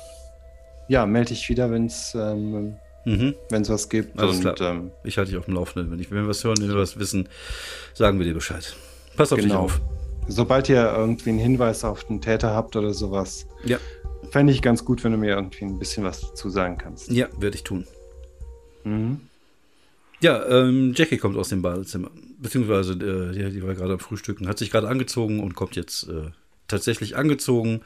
ja, melde ich wieder, wenn es ähm, Mhm. wenn's was gibt. Alles und, klar. Ähm, Ich halte dich auf dem Laufenden. Wenn, ich, wenn wir was hören, wenn wir was wissen, sagen wir dir Bescheid. Pass auf dich Genau. auf. sobald ihr irgendwie einen Hinweis auf den Täter habt oder sowas, Ja, fände ich ganz gut, wenn du mir irgendwie ein bisschen was dazu sagen kannst. ja, werde ich tun. Mhm. Ja, ähm, Jackie kommt aus dem Badezimmer. Beziehungsweise, äh, die, die war gerade am Frühstücken, hat sich gerade angezogen und kommt jetzt äh, tatsächlich angezogen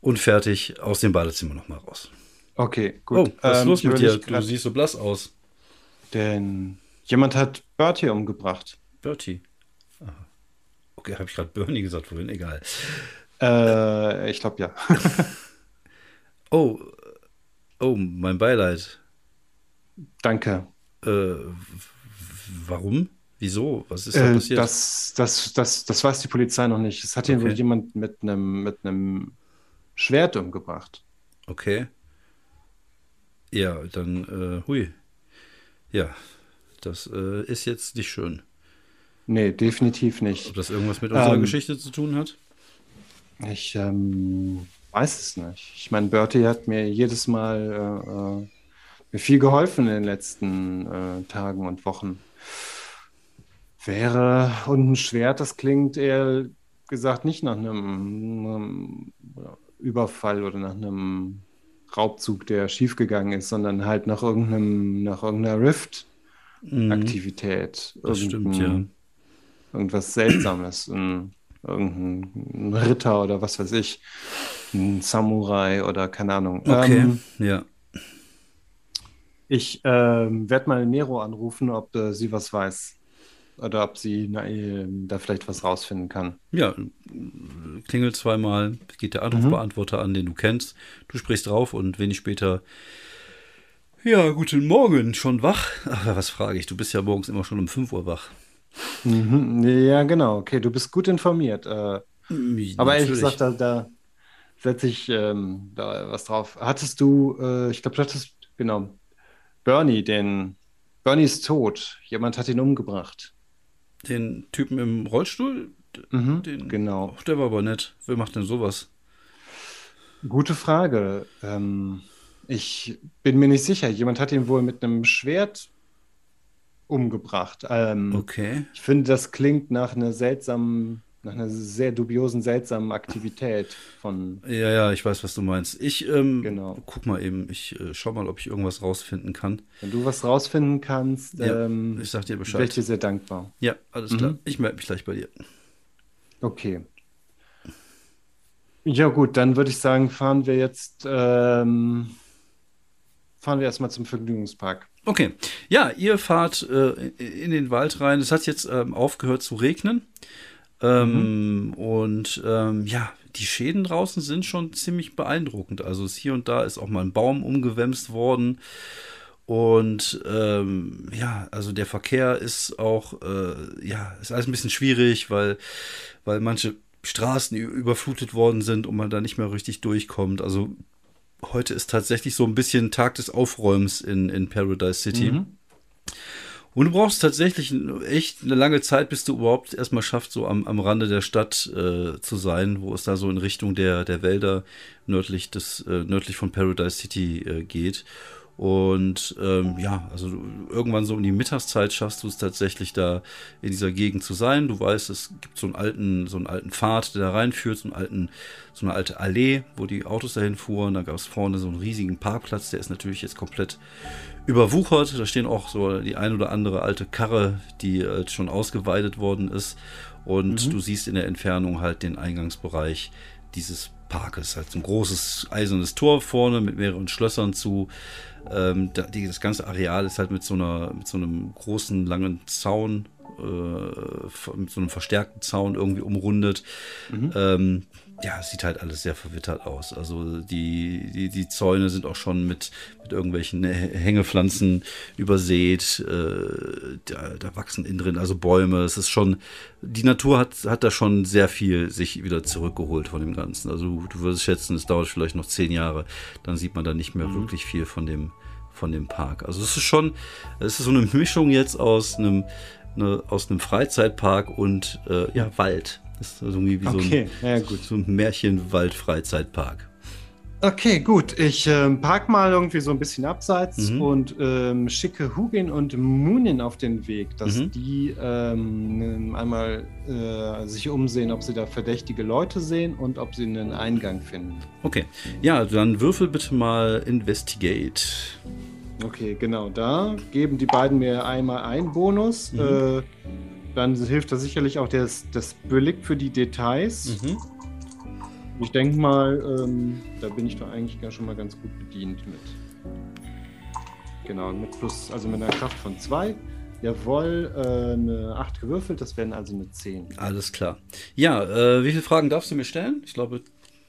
und fertig aus dem Badezimmer nochmal raus. Okay, gut. Oh, was ist Ähm, los mit dir? Du siehst so blass aus. Denn jemand hat Bertie umgebracht. Bertie. Aha. Okay, habe ich gerade Bernie gesagt vorhin? Egal. Äh, ich glaube ja. (laughs) Oh, oh, mein Beileid. Danke. Äh, warum? Wieso? Was ist da Äh, passiert? das, das, das, das weiß die Polizei noch nicht. Es hat ihn Okay. wohl jemand mit einem mit einem Schwert umgebracht. Okay. Ja, dann, äh, hui. Ja, das äh, ist jetzt nicht schön. Nee, definitiv nicht. Ob das irgendwas mit unserer Ähm. Geschichte zu tun hat? Ich ähm, weiß es nicht. Ich meine, Bertie hat mir jedes Mal äh, äh, mir viel geholfen in den letzten äh, Tagen und Wochen. Wäre und ein Schwert, das klingt eher gesagt nicht nach einem, einem Überfall oder nach einem Raubzug, der schiefgegangen ist, sondern halt nach irgendeinem, nach irgendeiner Rift-Aktivität. Mhm. Das stimmt, ja. irgendwas Seltsames, ein, irgendein Ritter oder was weiß ich, ein Samurai oder keine Ahnung. Okay, Ähm, ja. ich ähm, werde mal Nero anrufen, ob äh, sie was weiß oder ob sie na, äh, da vielleicht was rausfinden kann. Ja, klingelt zweimal, geht der Anrufbeantworter an, den du kennst. Du sprichst drauf und wenig später. Ja, guten Morgen, schon wach? Ach, was frage ich? Du bist ja morgens immer schon um 5 Uhr wach. Mhm, ja, genau. Okay, du bist gut informiert. Äh, aber ehrlich gesagt, da, da setze ich ähm, da was drauf. Hattest du, äh, ich glaube, du hattest, genau, Bernie, den, Bernie ist tot. Jemand hat ihn umgebracht. Den Typen im Rollstuhl, Mhm, den, genau. Ach, der war aber nett. Wer macht denn sowas? Gute Frage. Ähm, ich bin mir nicht sicher. Jemand hat ihn wohl mit einem Schwert umgebracht. Ähm, Okay. Ich finde, das klingt nach einer seltsamen, nach einer sehr dubiosen, seltsamen Aktivität von. Ja, ja, ich weiß, was du meinst. Ich ähm, Genau. guck mal eben, ich äh, schau mal, ob ich irgendwas rausfinden kann. Wenn du was rausfinden kannst, Ja, ähm, ich sag dir wäre ich Bescheid. dir sehr dankbar. Ja, alles Mhm. klar. Ich melde mich gleich bei dir. Okay. Ja, gut, dann würde ich sagen, fahren wir jetzt, ähm, fahren wir erstmal zum Vergnügungspark. Okay. Ja, ihr fahrt äh, in den Wald rein. Es hat jetzt ähm, aufgehört zu regnen. Ähm, Und ähm, ja, die Schäden draußen sind schon ziemlich beeindruckend. Also es hier und da ist auch mal ein Baum umgewämst worden. Und ähm, ja, also der Verkehr ist auch, äh, ja, ist alles ein bisschen schwierig, weil, weil manche Straßen überflutet worden sind und man da nicht mehr richtig durchkommt. Also heute ist tatsächlich so ein bisschen Tag des Aufräumens in, in Paradise City. Mhm. Und du brauchst tatsächlich echt eine lange Zeit, bis du überhaupt erstmal schaffst, so am, am Rande der Stadt äh, zu sein, wo es da so in Richtung der, der Wälder nördlich des, äh, nördlich von Paradise City äh, geht. Und ähm, ja, also irgendwann so um die Mittagszeit schaffst du es tatsächlich da in dieser Gegend zu sein. Du weißt, es gibt so einen alten, so einen alten Pfad, der da reinführt, so einen alten, so eine alte Allee, wo die Autos dahin fuhren. Da gab es vorne so einen riesigen Parkplatz, der ist natürlich jetzt komplett überwuchert. Da stehen auch so die ein oder andere alte Karre, die äh, schon ausgeweidet worden ist. Und du siehst in der Entfernung halt den Eingangsbereich dieses Parkes. Halt so ein großes eisernes Tor vorne mit mehreren Schlössern zu. Ähm, da, die, das ganze Areal ist halt mit so, einer, mit so einem großen, langen Zaun äh, mit so einem verstärkten Zaun irgendwie umrundet. Mhm. Ähm, ja, es sieht halt alles sehr verwittert aus. Also die, die, die Zäune sind auch schon mit, mit irgendwelchen Hängepflanzen übersät. Äh, da, da, wachsen innen drin also Bäume. Es ist schon, die Natur hat, hat da schon sehr viel sich wieder zurückgeholt von dem Ganzen. Also du würdest schätzen, es dauert vielleicht noch zehn Jahre, dann sieht man da nicht mehr mhm. wirklich viel von dem, von dem Park. Also es ist schon, es ist so eine Mischung jetzt aus einem, eine, aus einem Freizeitpark und äh, ja, Wald. Das ist also irgendwie wie okay. so, ein, ja, so ein Märchenwald-Freizeitpark. Okay, gut. Ich äh, park mal irgendwie so ein bisschen abseits mhm. und ähm, schicke Hugin und Munin auf den Weg, dass mhm. die ähm, einmal äh, sich umsehen, ob sie da verdächtige Leute sehen und ob sie einen Eingang finden. Okay. Ja, dann würfel bitte mal Investigate. Okay, genau. Da geben die beiden mir einmal einen Bonus. Mhm. Äh, dann hilft da sicherlich auch das, das Blick für die Details. Mhm. Ich denke mal, ähm, da bin ich doch eigentlich gar schon mal ganz gut bedient mit. Genau, mit plus, also mit einer Kraft von 2. Jawohl, äh, eine 8 gewürfelt, das wären also eine 10. Alles klar. Ja, äh, wie viele Fragen darfst du mir stellen? Ich glaube.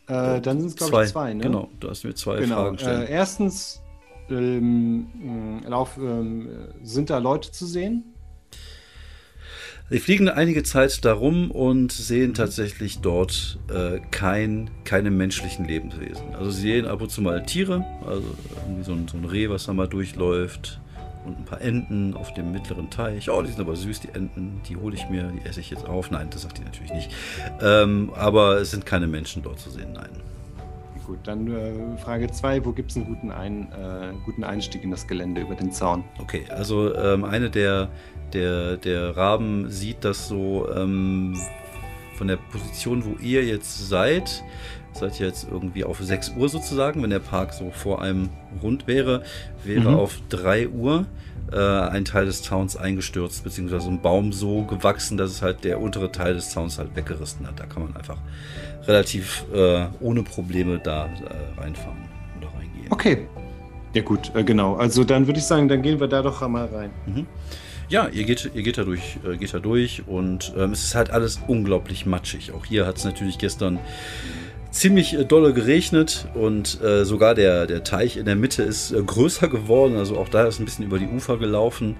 Äh, dann sind es, glaube ich, zwei, ne? Genau, du hast mir zwei genau, Fragen stellen. Äh, erstens, ähm, Lauf, ähm, sind da Leute zu sehen? Sie fliegen einige Zeit darum und sehen tatsächlich dort äh, kein, keine menschlichen Lebenswesen. Also sie sehen ab und zu mal Tiere, also irgendwie so ein, so ein Reh, was da mal durchläuft und ein paar Enten auf dem mittleren Teich. Oh, die sind aber süß, die Enten, die hole ich mir, die esse ich jetzt auf. Nein, das sagt die natürlich nicht. Ähm, aber es sind keine Menschen dort zu sehen, nein. Gut, dann äh, Frage 2, wo gibt es einen guten, Ein, äh, guten Einstieg in das Gelände über den Zaun? Okay, also ähm, eine der der, der Raben sieht das so ähm, von der Position, wo ihr jetzt seid. Seid ihr jetzt irgendwie auf 6 Uhr sozusagen, wenn der Park so vor einem rund wäre, wäre mhm. auf 3 Uhr äh, ein Teil des Zauns eingestürzt, beziehungsweise ein Baum so gewachsen, dass es halt der untere Teil des Zauns halt weggerissen hat. Da kann man einfach relativ äh, ohne Probleme da äh, reinfahren oder reingehen. Okay. Ja gut, äh, genau. Also dann würde ich sagen, dann gehen wir da doch mal rein. Mhm. Ja, ihr geht, ihr geht da durch, äh, geht da durch und ähm, es ist halt alles unglaublich matschig. Auch hier hat es natürlich gestern ziemlich äh, dolle geregnet und äh, sogar der, der Teich in der Mitte ist äh, größer geworden. Also auch da ist ein bisschen über die Ufer gelaufen.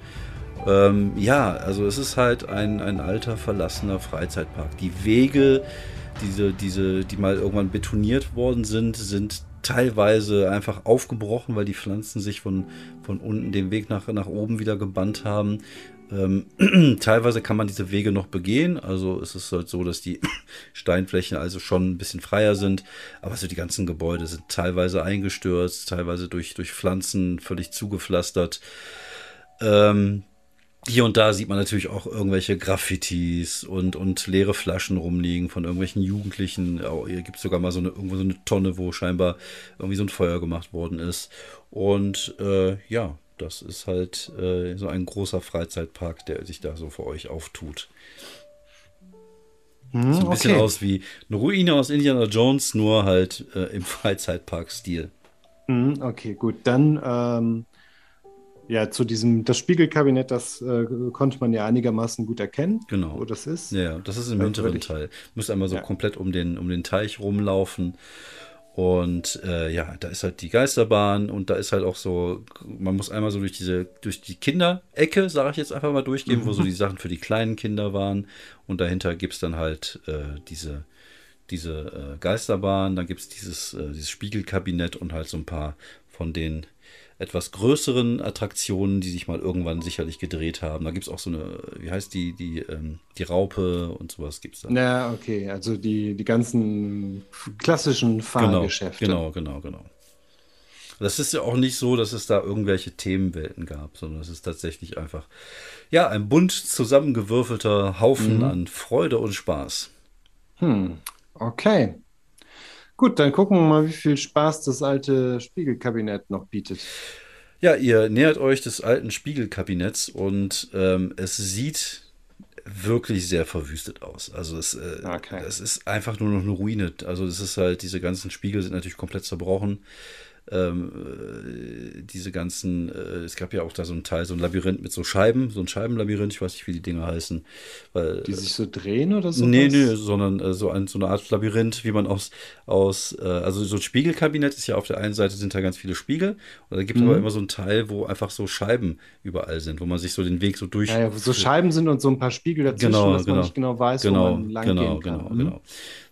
Ähm, ja, also es ist halt ein, ein alter, verlassener Freizeitpark. Die Wege, diese, diese, die mal irgendwann betoniert worden sind, sind teilweise einfach aufgebrochen, weil die Pflanzen sich von, von unten den Weg nach, nach oben wieder gebannt haben. Ähm, (clears throat) teilweise kann man diese Wege noch begehen, also es ist halt so, dass die (clears throat) Steinflächen also schon ein bisschen freier sind, aber so die ganzen Gebäude sind teilweise eingestürzt, teilweise durch, durch Pflanzen völlig zugepflastert. Ähm, hier und da sieht man natürlich auch irgendwelche Graffitis und, und leere Flaschen rumliegen von irgendwelchen Jugendlichen. Oh, hier gibt es sogar mal so eine, irgendwo so eine Tonne, wo scheinbar irgendwie so ein Feuer gemacht worden ist. Und äh, ja, das ist halt äh, so ein großer Freizeitpark, der sich da so für euch auftut. Hm, Sieht ein bisschen okay. aus wie eine Ruine aus Indiana Jones, nur halt äh, im (laughs) Freizeitpark-Stil. Hm, okay, gut. Dann ähm, ja, zu diesem, das Spiegelkabinett, das äh, konnte man ja einigermaßen gut erkennen, genau. wo das ist. Ja, das ist im hinteren Teil. Müsst einmal so ja. komplett um den, um den Teich rumlaufen. Und äh, ja, da ist halt die Geisterbahn und da ist halt auch so, man muss einmal so durch diese, durch die Kinderecke, sage ich jetzt einfach mal durchgehen, mhm. wo so die Sachen für die kleinen Kinder waren. Und dahinter gibt es dann halt äh, diese, diese äh, Geisterbahn, dann gibt es dieses, äh, dieses Spiegelkabinett und halt so ein paar von den etwas größeren Attraktionen, die sich mal irgendwann sicherlich gedreht haben. Da gibt es auch so eine, wie heißt die, die, ähm, die Raupe und sowas gibt es da. Ja, okay, also die, die ganzen klassischen Fahrgeschäfte. Genau, genau, genau, genau. Das ist ja auch nicht so, dass es da irgendwelche Themenwelten gab, sondern es ist tatsächlich einfach, ja, ein bunt zusammengewürfelter Haufen mhm. an Freude und Spaß. Hm, okay. Gut, dann gucken wir mal, wie viel Spaß das alte Spiegelkabinett noch bietet. Ja, ihr nähert euch des alten Spiegelkabinetts und ähm, es sieht wirklich sehr verwüstet aus. Also es, äh, okay. es ist einfach nur noch eine Ruine. Also es ist halt, diese ganzen Spiegel sind natürlich komplett zerbrochen. Ähm, äh, diese ganzen, äh, es gab ja auch da so ein Teil, so ein Labyrinth mit so Scheiben, so ein Scheibenlabyrinth, ich weiß nicht, wie die Dinger heißen. Weil, Die sich so drehen oder so? Nee, nee, sondern äh, so, ein, so eine Art Labyrinth, wie man aus, aus äh, also so ein Spiegelkabinett ist ja auf der einen Seite sind da ganz viele Spiegel und da gibt es Mhm. aber immer so einen Teil, wo einfach so Scheiben überall sind, wo man sich so den Weg so durch. Ja, ja, wo so Scheiben sind und so ein paar Spiegel dazwischen, Genau, dass man genau. nicht genau weiß, wo Genau, man lang genau, gehen kann. genau, Mhm. genau.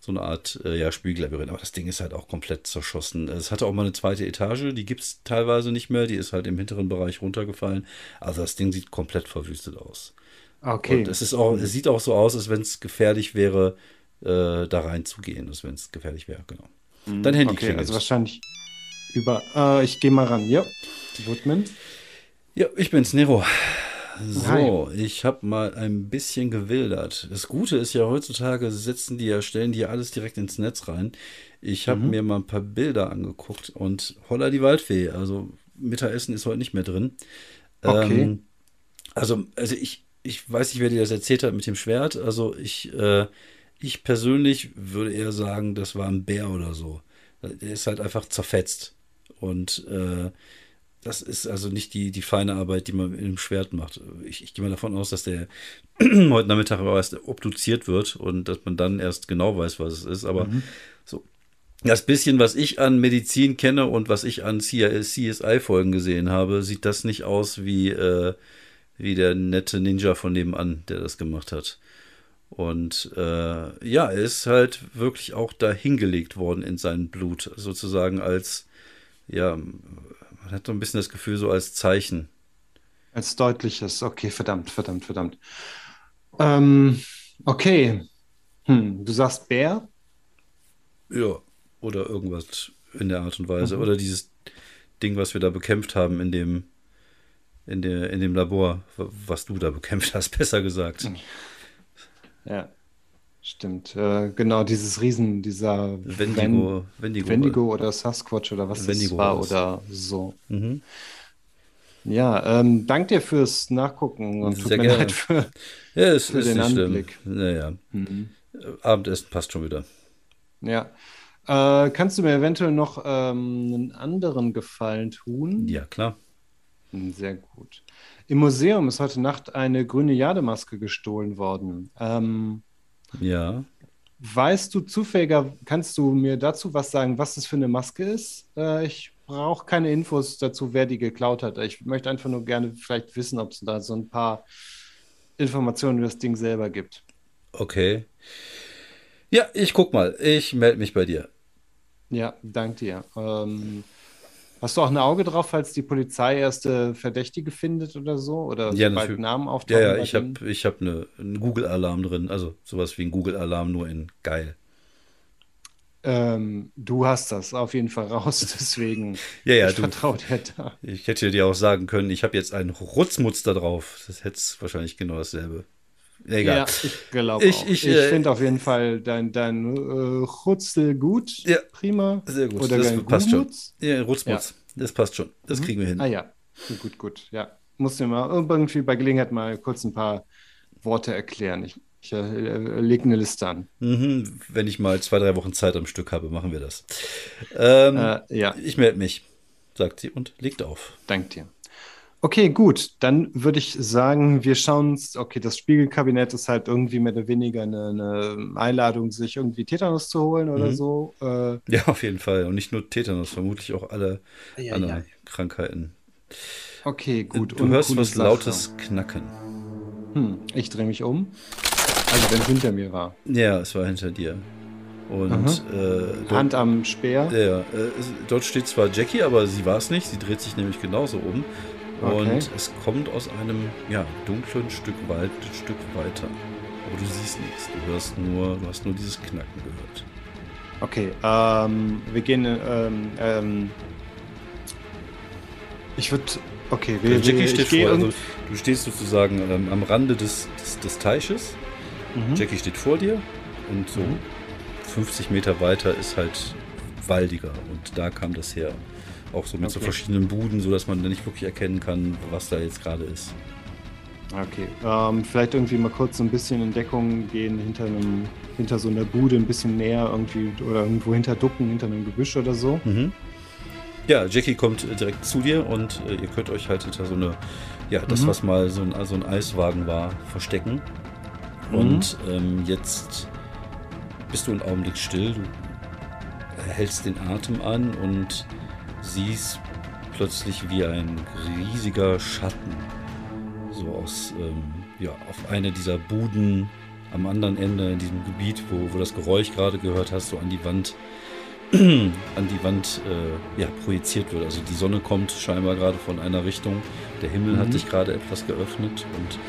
So eine Art äh, ja, Spiegellabyrinth. Aber das Ding ist halt auch komplett zerschossen. Es hatte auch mal eine zweite Etage, die gibt es teilweise nicht mehr. Die ist halt im hinteren Bereich runtergefallen. Also das Ding sieht komplett verwüstet aus. Okay. Und es ist auch, es sieht auch so aus, als wenn es gefährlich wäre, äh, da reinzugehen, als wenn es gefährlich wäre, genau. Dein Handy Mhm. okay, klingelt. also wahrscheinlich über. Äh, ich gehe mal ran. Ja. Woodman. Ja, ich bin's, Nero. So, Hi. ich habe mal ein bisschen gewildert. Das Gute ist ja, heutzutage setzen die ja, stellen die ja alles direkt ins Netz rein. Ich habe mir mal ein paar Bilder angeguckt und holla die Waldfee. Also Mittagessen ist heute nicht mehr drin. Okay. Ähm, also, also ich, ich weiß nicht, wer dir das erzählt hat mit dem Schwert. Also ich, äh, ich persönlich würde eher sagen, das war ein Bär oder so. Der ist halt einfach zerfetzt. Und äh, das ist also nicht die, die feine Arbeit, die man mit dem Schwert macht. Ich, ich gehe mal davon aus, dass der (clears throat) heute Nachmittag aber erst obduziert wird und dass man dann erst genau weiß, was es ist. Aber so, das bisschen, was ich an Medizin kenne und was ich an CSI-Folgen gesehen habe, sieht das nicht aus wie, äh, wie der nette Ninja von nebenan, der das gemacht hat. Und äh, ja, er ist halt wirklich auch da hingelegt worden in sein Blut, sozusagen als, ja, man hat so ein bisschen das Gefühl, so als Zeichen. Als deutliches. Okay, verdammt, verdammt, verdammt. Ähm, okay. Hm, du sagst Bär? Ja, oder irgendwas in der Art und Weise. Oder dieses Ding, was wir da bekämpft haben in dem, in der, in dem Labor, wa- was du da bekämpft hast, (laughs) besser gesagt. Ja. Stimmt. Äh, genau, dieses Riesen, dieser Wendigo, Wen- Wendigo. Wendigo oder Sasquatch oder was Wendigo das war es. oder so. Mhm. Ja, ähm, dank dir fürs Nachgucken und tut mir gerne. leid für. Ja, es Für ist den schlimm. Anblick. Naja, Mhm. Abendessen passt schon wieder. Ja. Äh, kannst du mir eventuell noch ähm, einen anderen Gefallen tun? Ja, klar. Hm, Sehr gut. Im Museum ist heute Nacht eine grüne Jademaske gestohlen worden. Ähm, Ja. weißt du zufälliger, kannst du mir dazu was sagen, was das für eine Maske ist? Äh, ich brauche keine Infos dazu, wer die geklaut hat. Ich möchte einfach nur gerne vielleicht wissen, ob es da so ein paar Informationen über das Ding selber gibt. Okay. Ja, ich guck mal. Ich melde mich bei dir. Ja, dank dir. Ähm, hast du auch ein Auge drauf, falls die Polizei erste Verdächtige findet oder so? Oder Ja, natürlich. Namen Ja, auftauchen ja, bei ich habe ich hab eine, einen Google-Alarm drin. Also sowas wie ein Google-Alarm, nur in geil. Ähm, du hast das auf jeden Fall raus, (laughs) deswegen Ja, ja, ich du. vertraue dir da. Ich hätte dir auch sagen können, ich habe jetzt einen Rutzmutz da drauf. Das hätte wahrscheinlich genau dasselbe. Egal. Ja, ich glaube Ich- ich, Ich, äh, finde auf jeden Fall dein, dein äh, Chutzel gut. Ja, Prima. Sehr gut. Oder das passt schon. Gumutz? Ja, Rutzmutz. Das passt schon. Das kriegen wir hin. Ah ja, gut, gut. Ja, musst dir mal irgendwie bei Gelegenheit mal kurz ein paar Worte erklären. Ich, ich äh, lege eine Liste an. Mhm, wenn ich mal zwei, drei Wochen Zeit am Stück habe, machen wir das. Ähm, Äh, ja, Ich melde mich, sagt sie und legt auf. dank dir. Okay, gut. Dann würde ich sagen, wir schauen uns, okay, das Spiegelkabinett ist halt irgendwie mehr oder weniger eine, eine Einladung, sich irgendwie Tetanus zu holen oder Mhm. so. Äh, Ja, auf jeden Fall. Und nicht nur Tetanus, vermutlich auch alle Ja, anderen ja. Krankheiten. okay, gut. du hörst Uncoole was Sache. Lautes knacken. Hm, ich drehe mich um. Also, wenn es hinter mir war. Ja, es war hinter dir. Und äh, dort, Hand am Speer. ja, äh, dort steht zwar Jackie, aber sie war es nicht. Sie dreht sich nämlich genauso um. Okay. Und es kommt aus einem ja, dunklen Stück Wald ein Stück weiter. Aber du siehst nichts. Du hörst nur, du hast nur dieses Knacken gehört. Okay, ähm, wir gehen, ähm, ähm, ich würde, okay, wir, Jackie wir, steht vor, also du stehst sozusagen ähm, am Rande des, des, des Teiches. Mhm. Jackie steht vor dir und so Mhm. 50 Meter weiter ist halt waldiger und da kam das her. Auch so mit so Okay. verschiedenen Buden, sodass man nicht wirklich erkennen kann, was da jetzt gerade ist. Okay, ähm, vielleicht irgendwie mal kurz so ein bisschen in Deckung gehen, hinter einem, hinter so einer Bude ein bisschen näher irgendwie oder irgendwo hinter Ducken, hinter einem Gebüsch oder so. Mhm. Ja, Jackie kommt direkt zu dir und äh, ihr könnt euch halt hinter so eine, ja, das, Mhm. was mal so ein, so ein Eiswagen war, verstecken. Mhm. Und ähm, jetzt bist du einen Augenblick still, du hältst den Atem an und siehst plötzlich wie ein riesiger Schatten so aus, ähm, ja, auf eine dieser Buden am anderen Ende in diesem Gebiet, wo, wo das Geräusch gerade gehört hast, so an die Wand, (clears throat) an die Wand äh, ja, projiziert wird. Also die Sonne kommt scheinbar gerade von einer Richtung, der Himmel hat Mhm. sich gerade etwas geöffnet und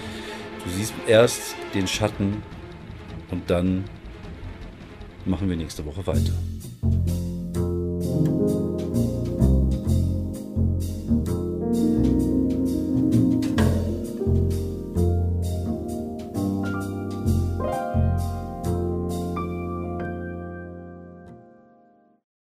du siehst erst den Schatten und dann machen wir nächste Woche weiter.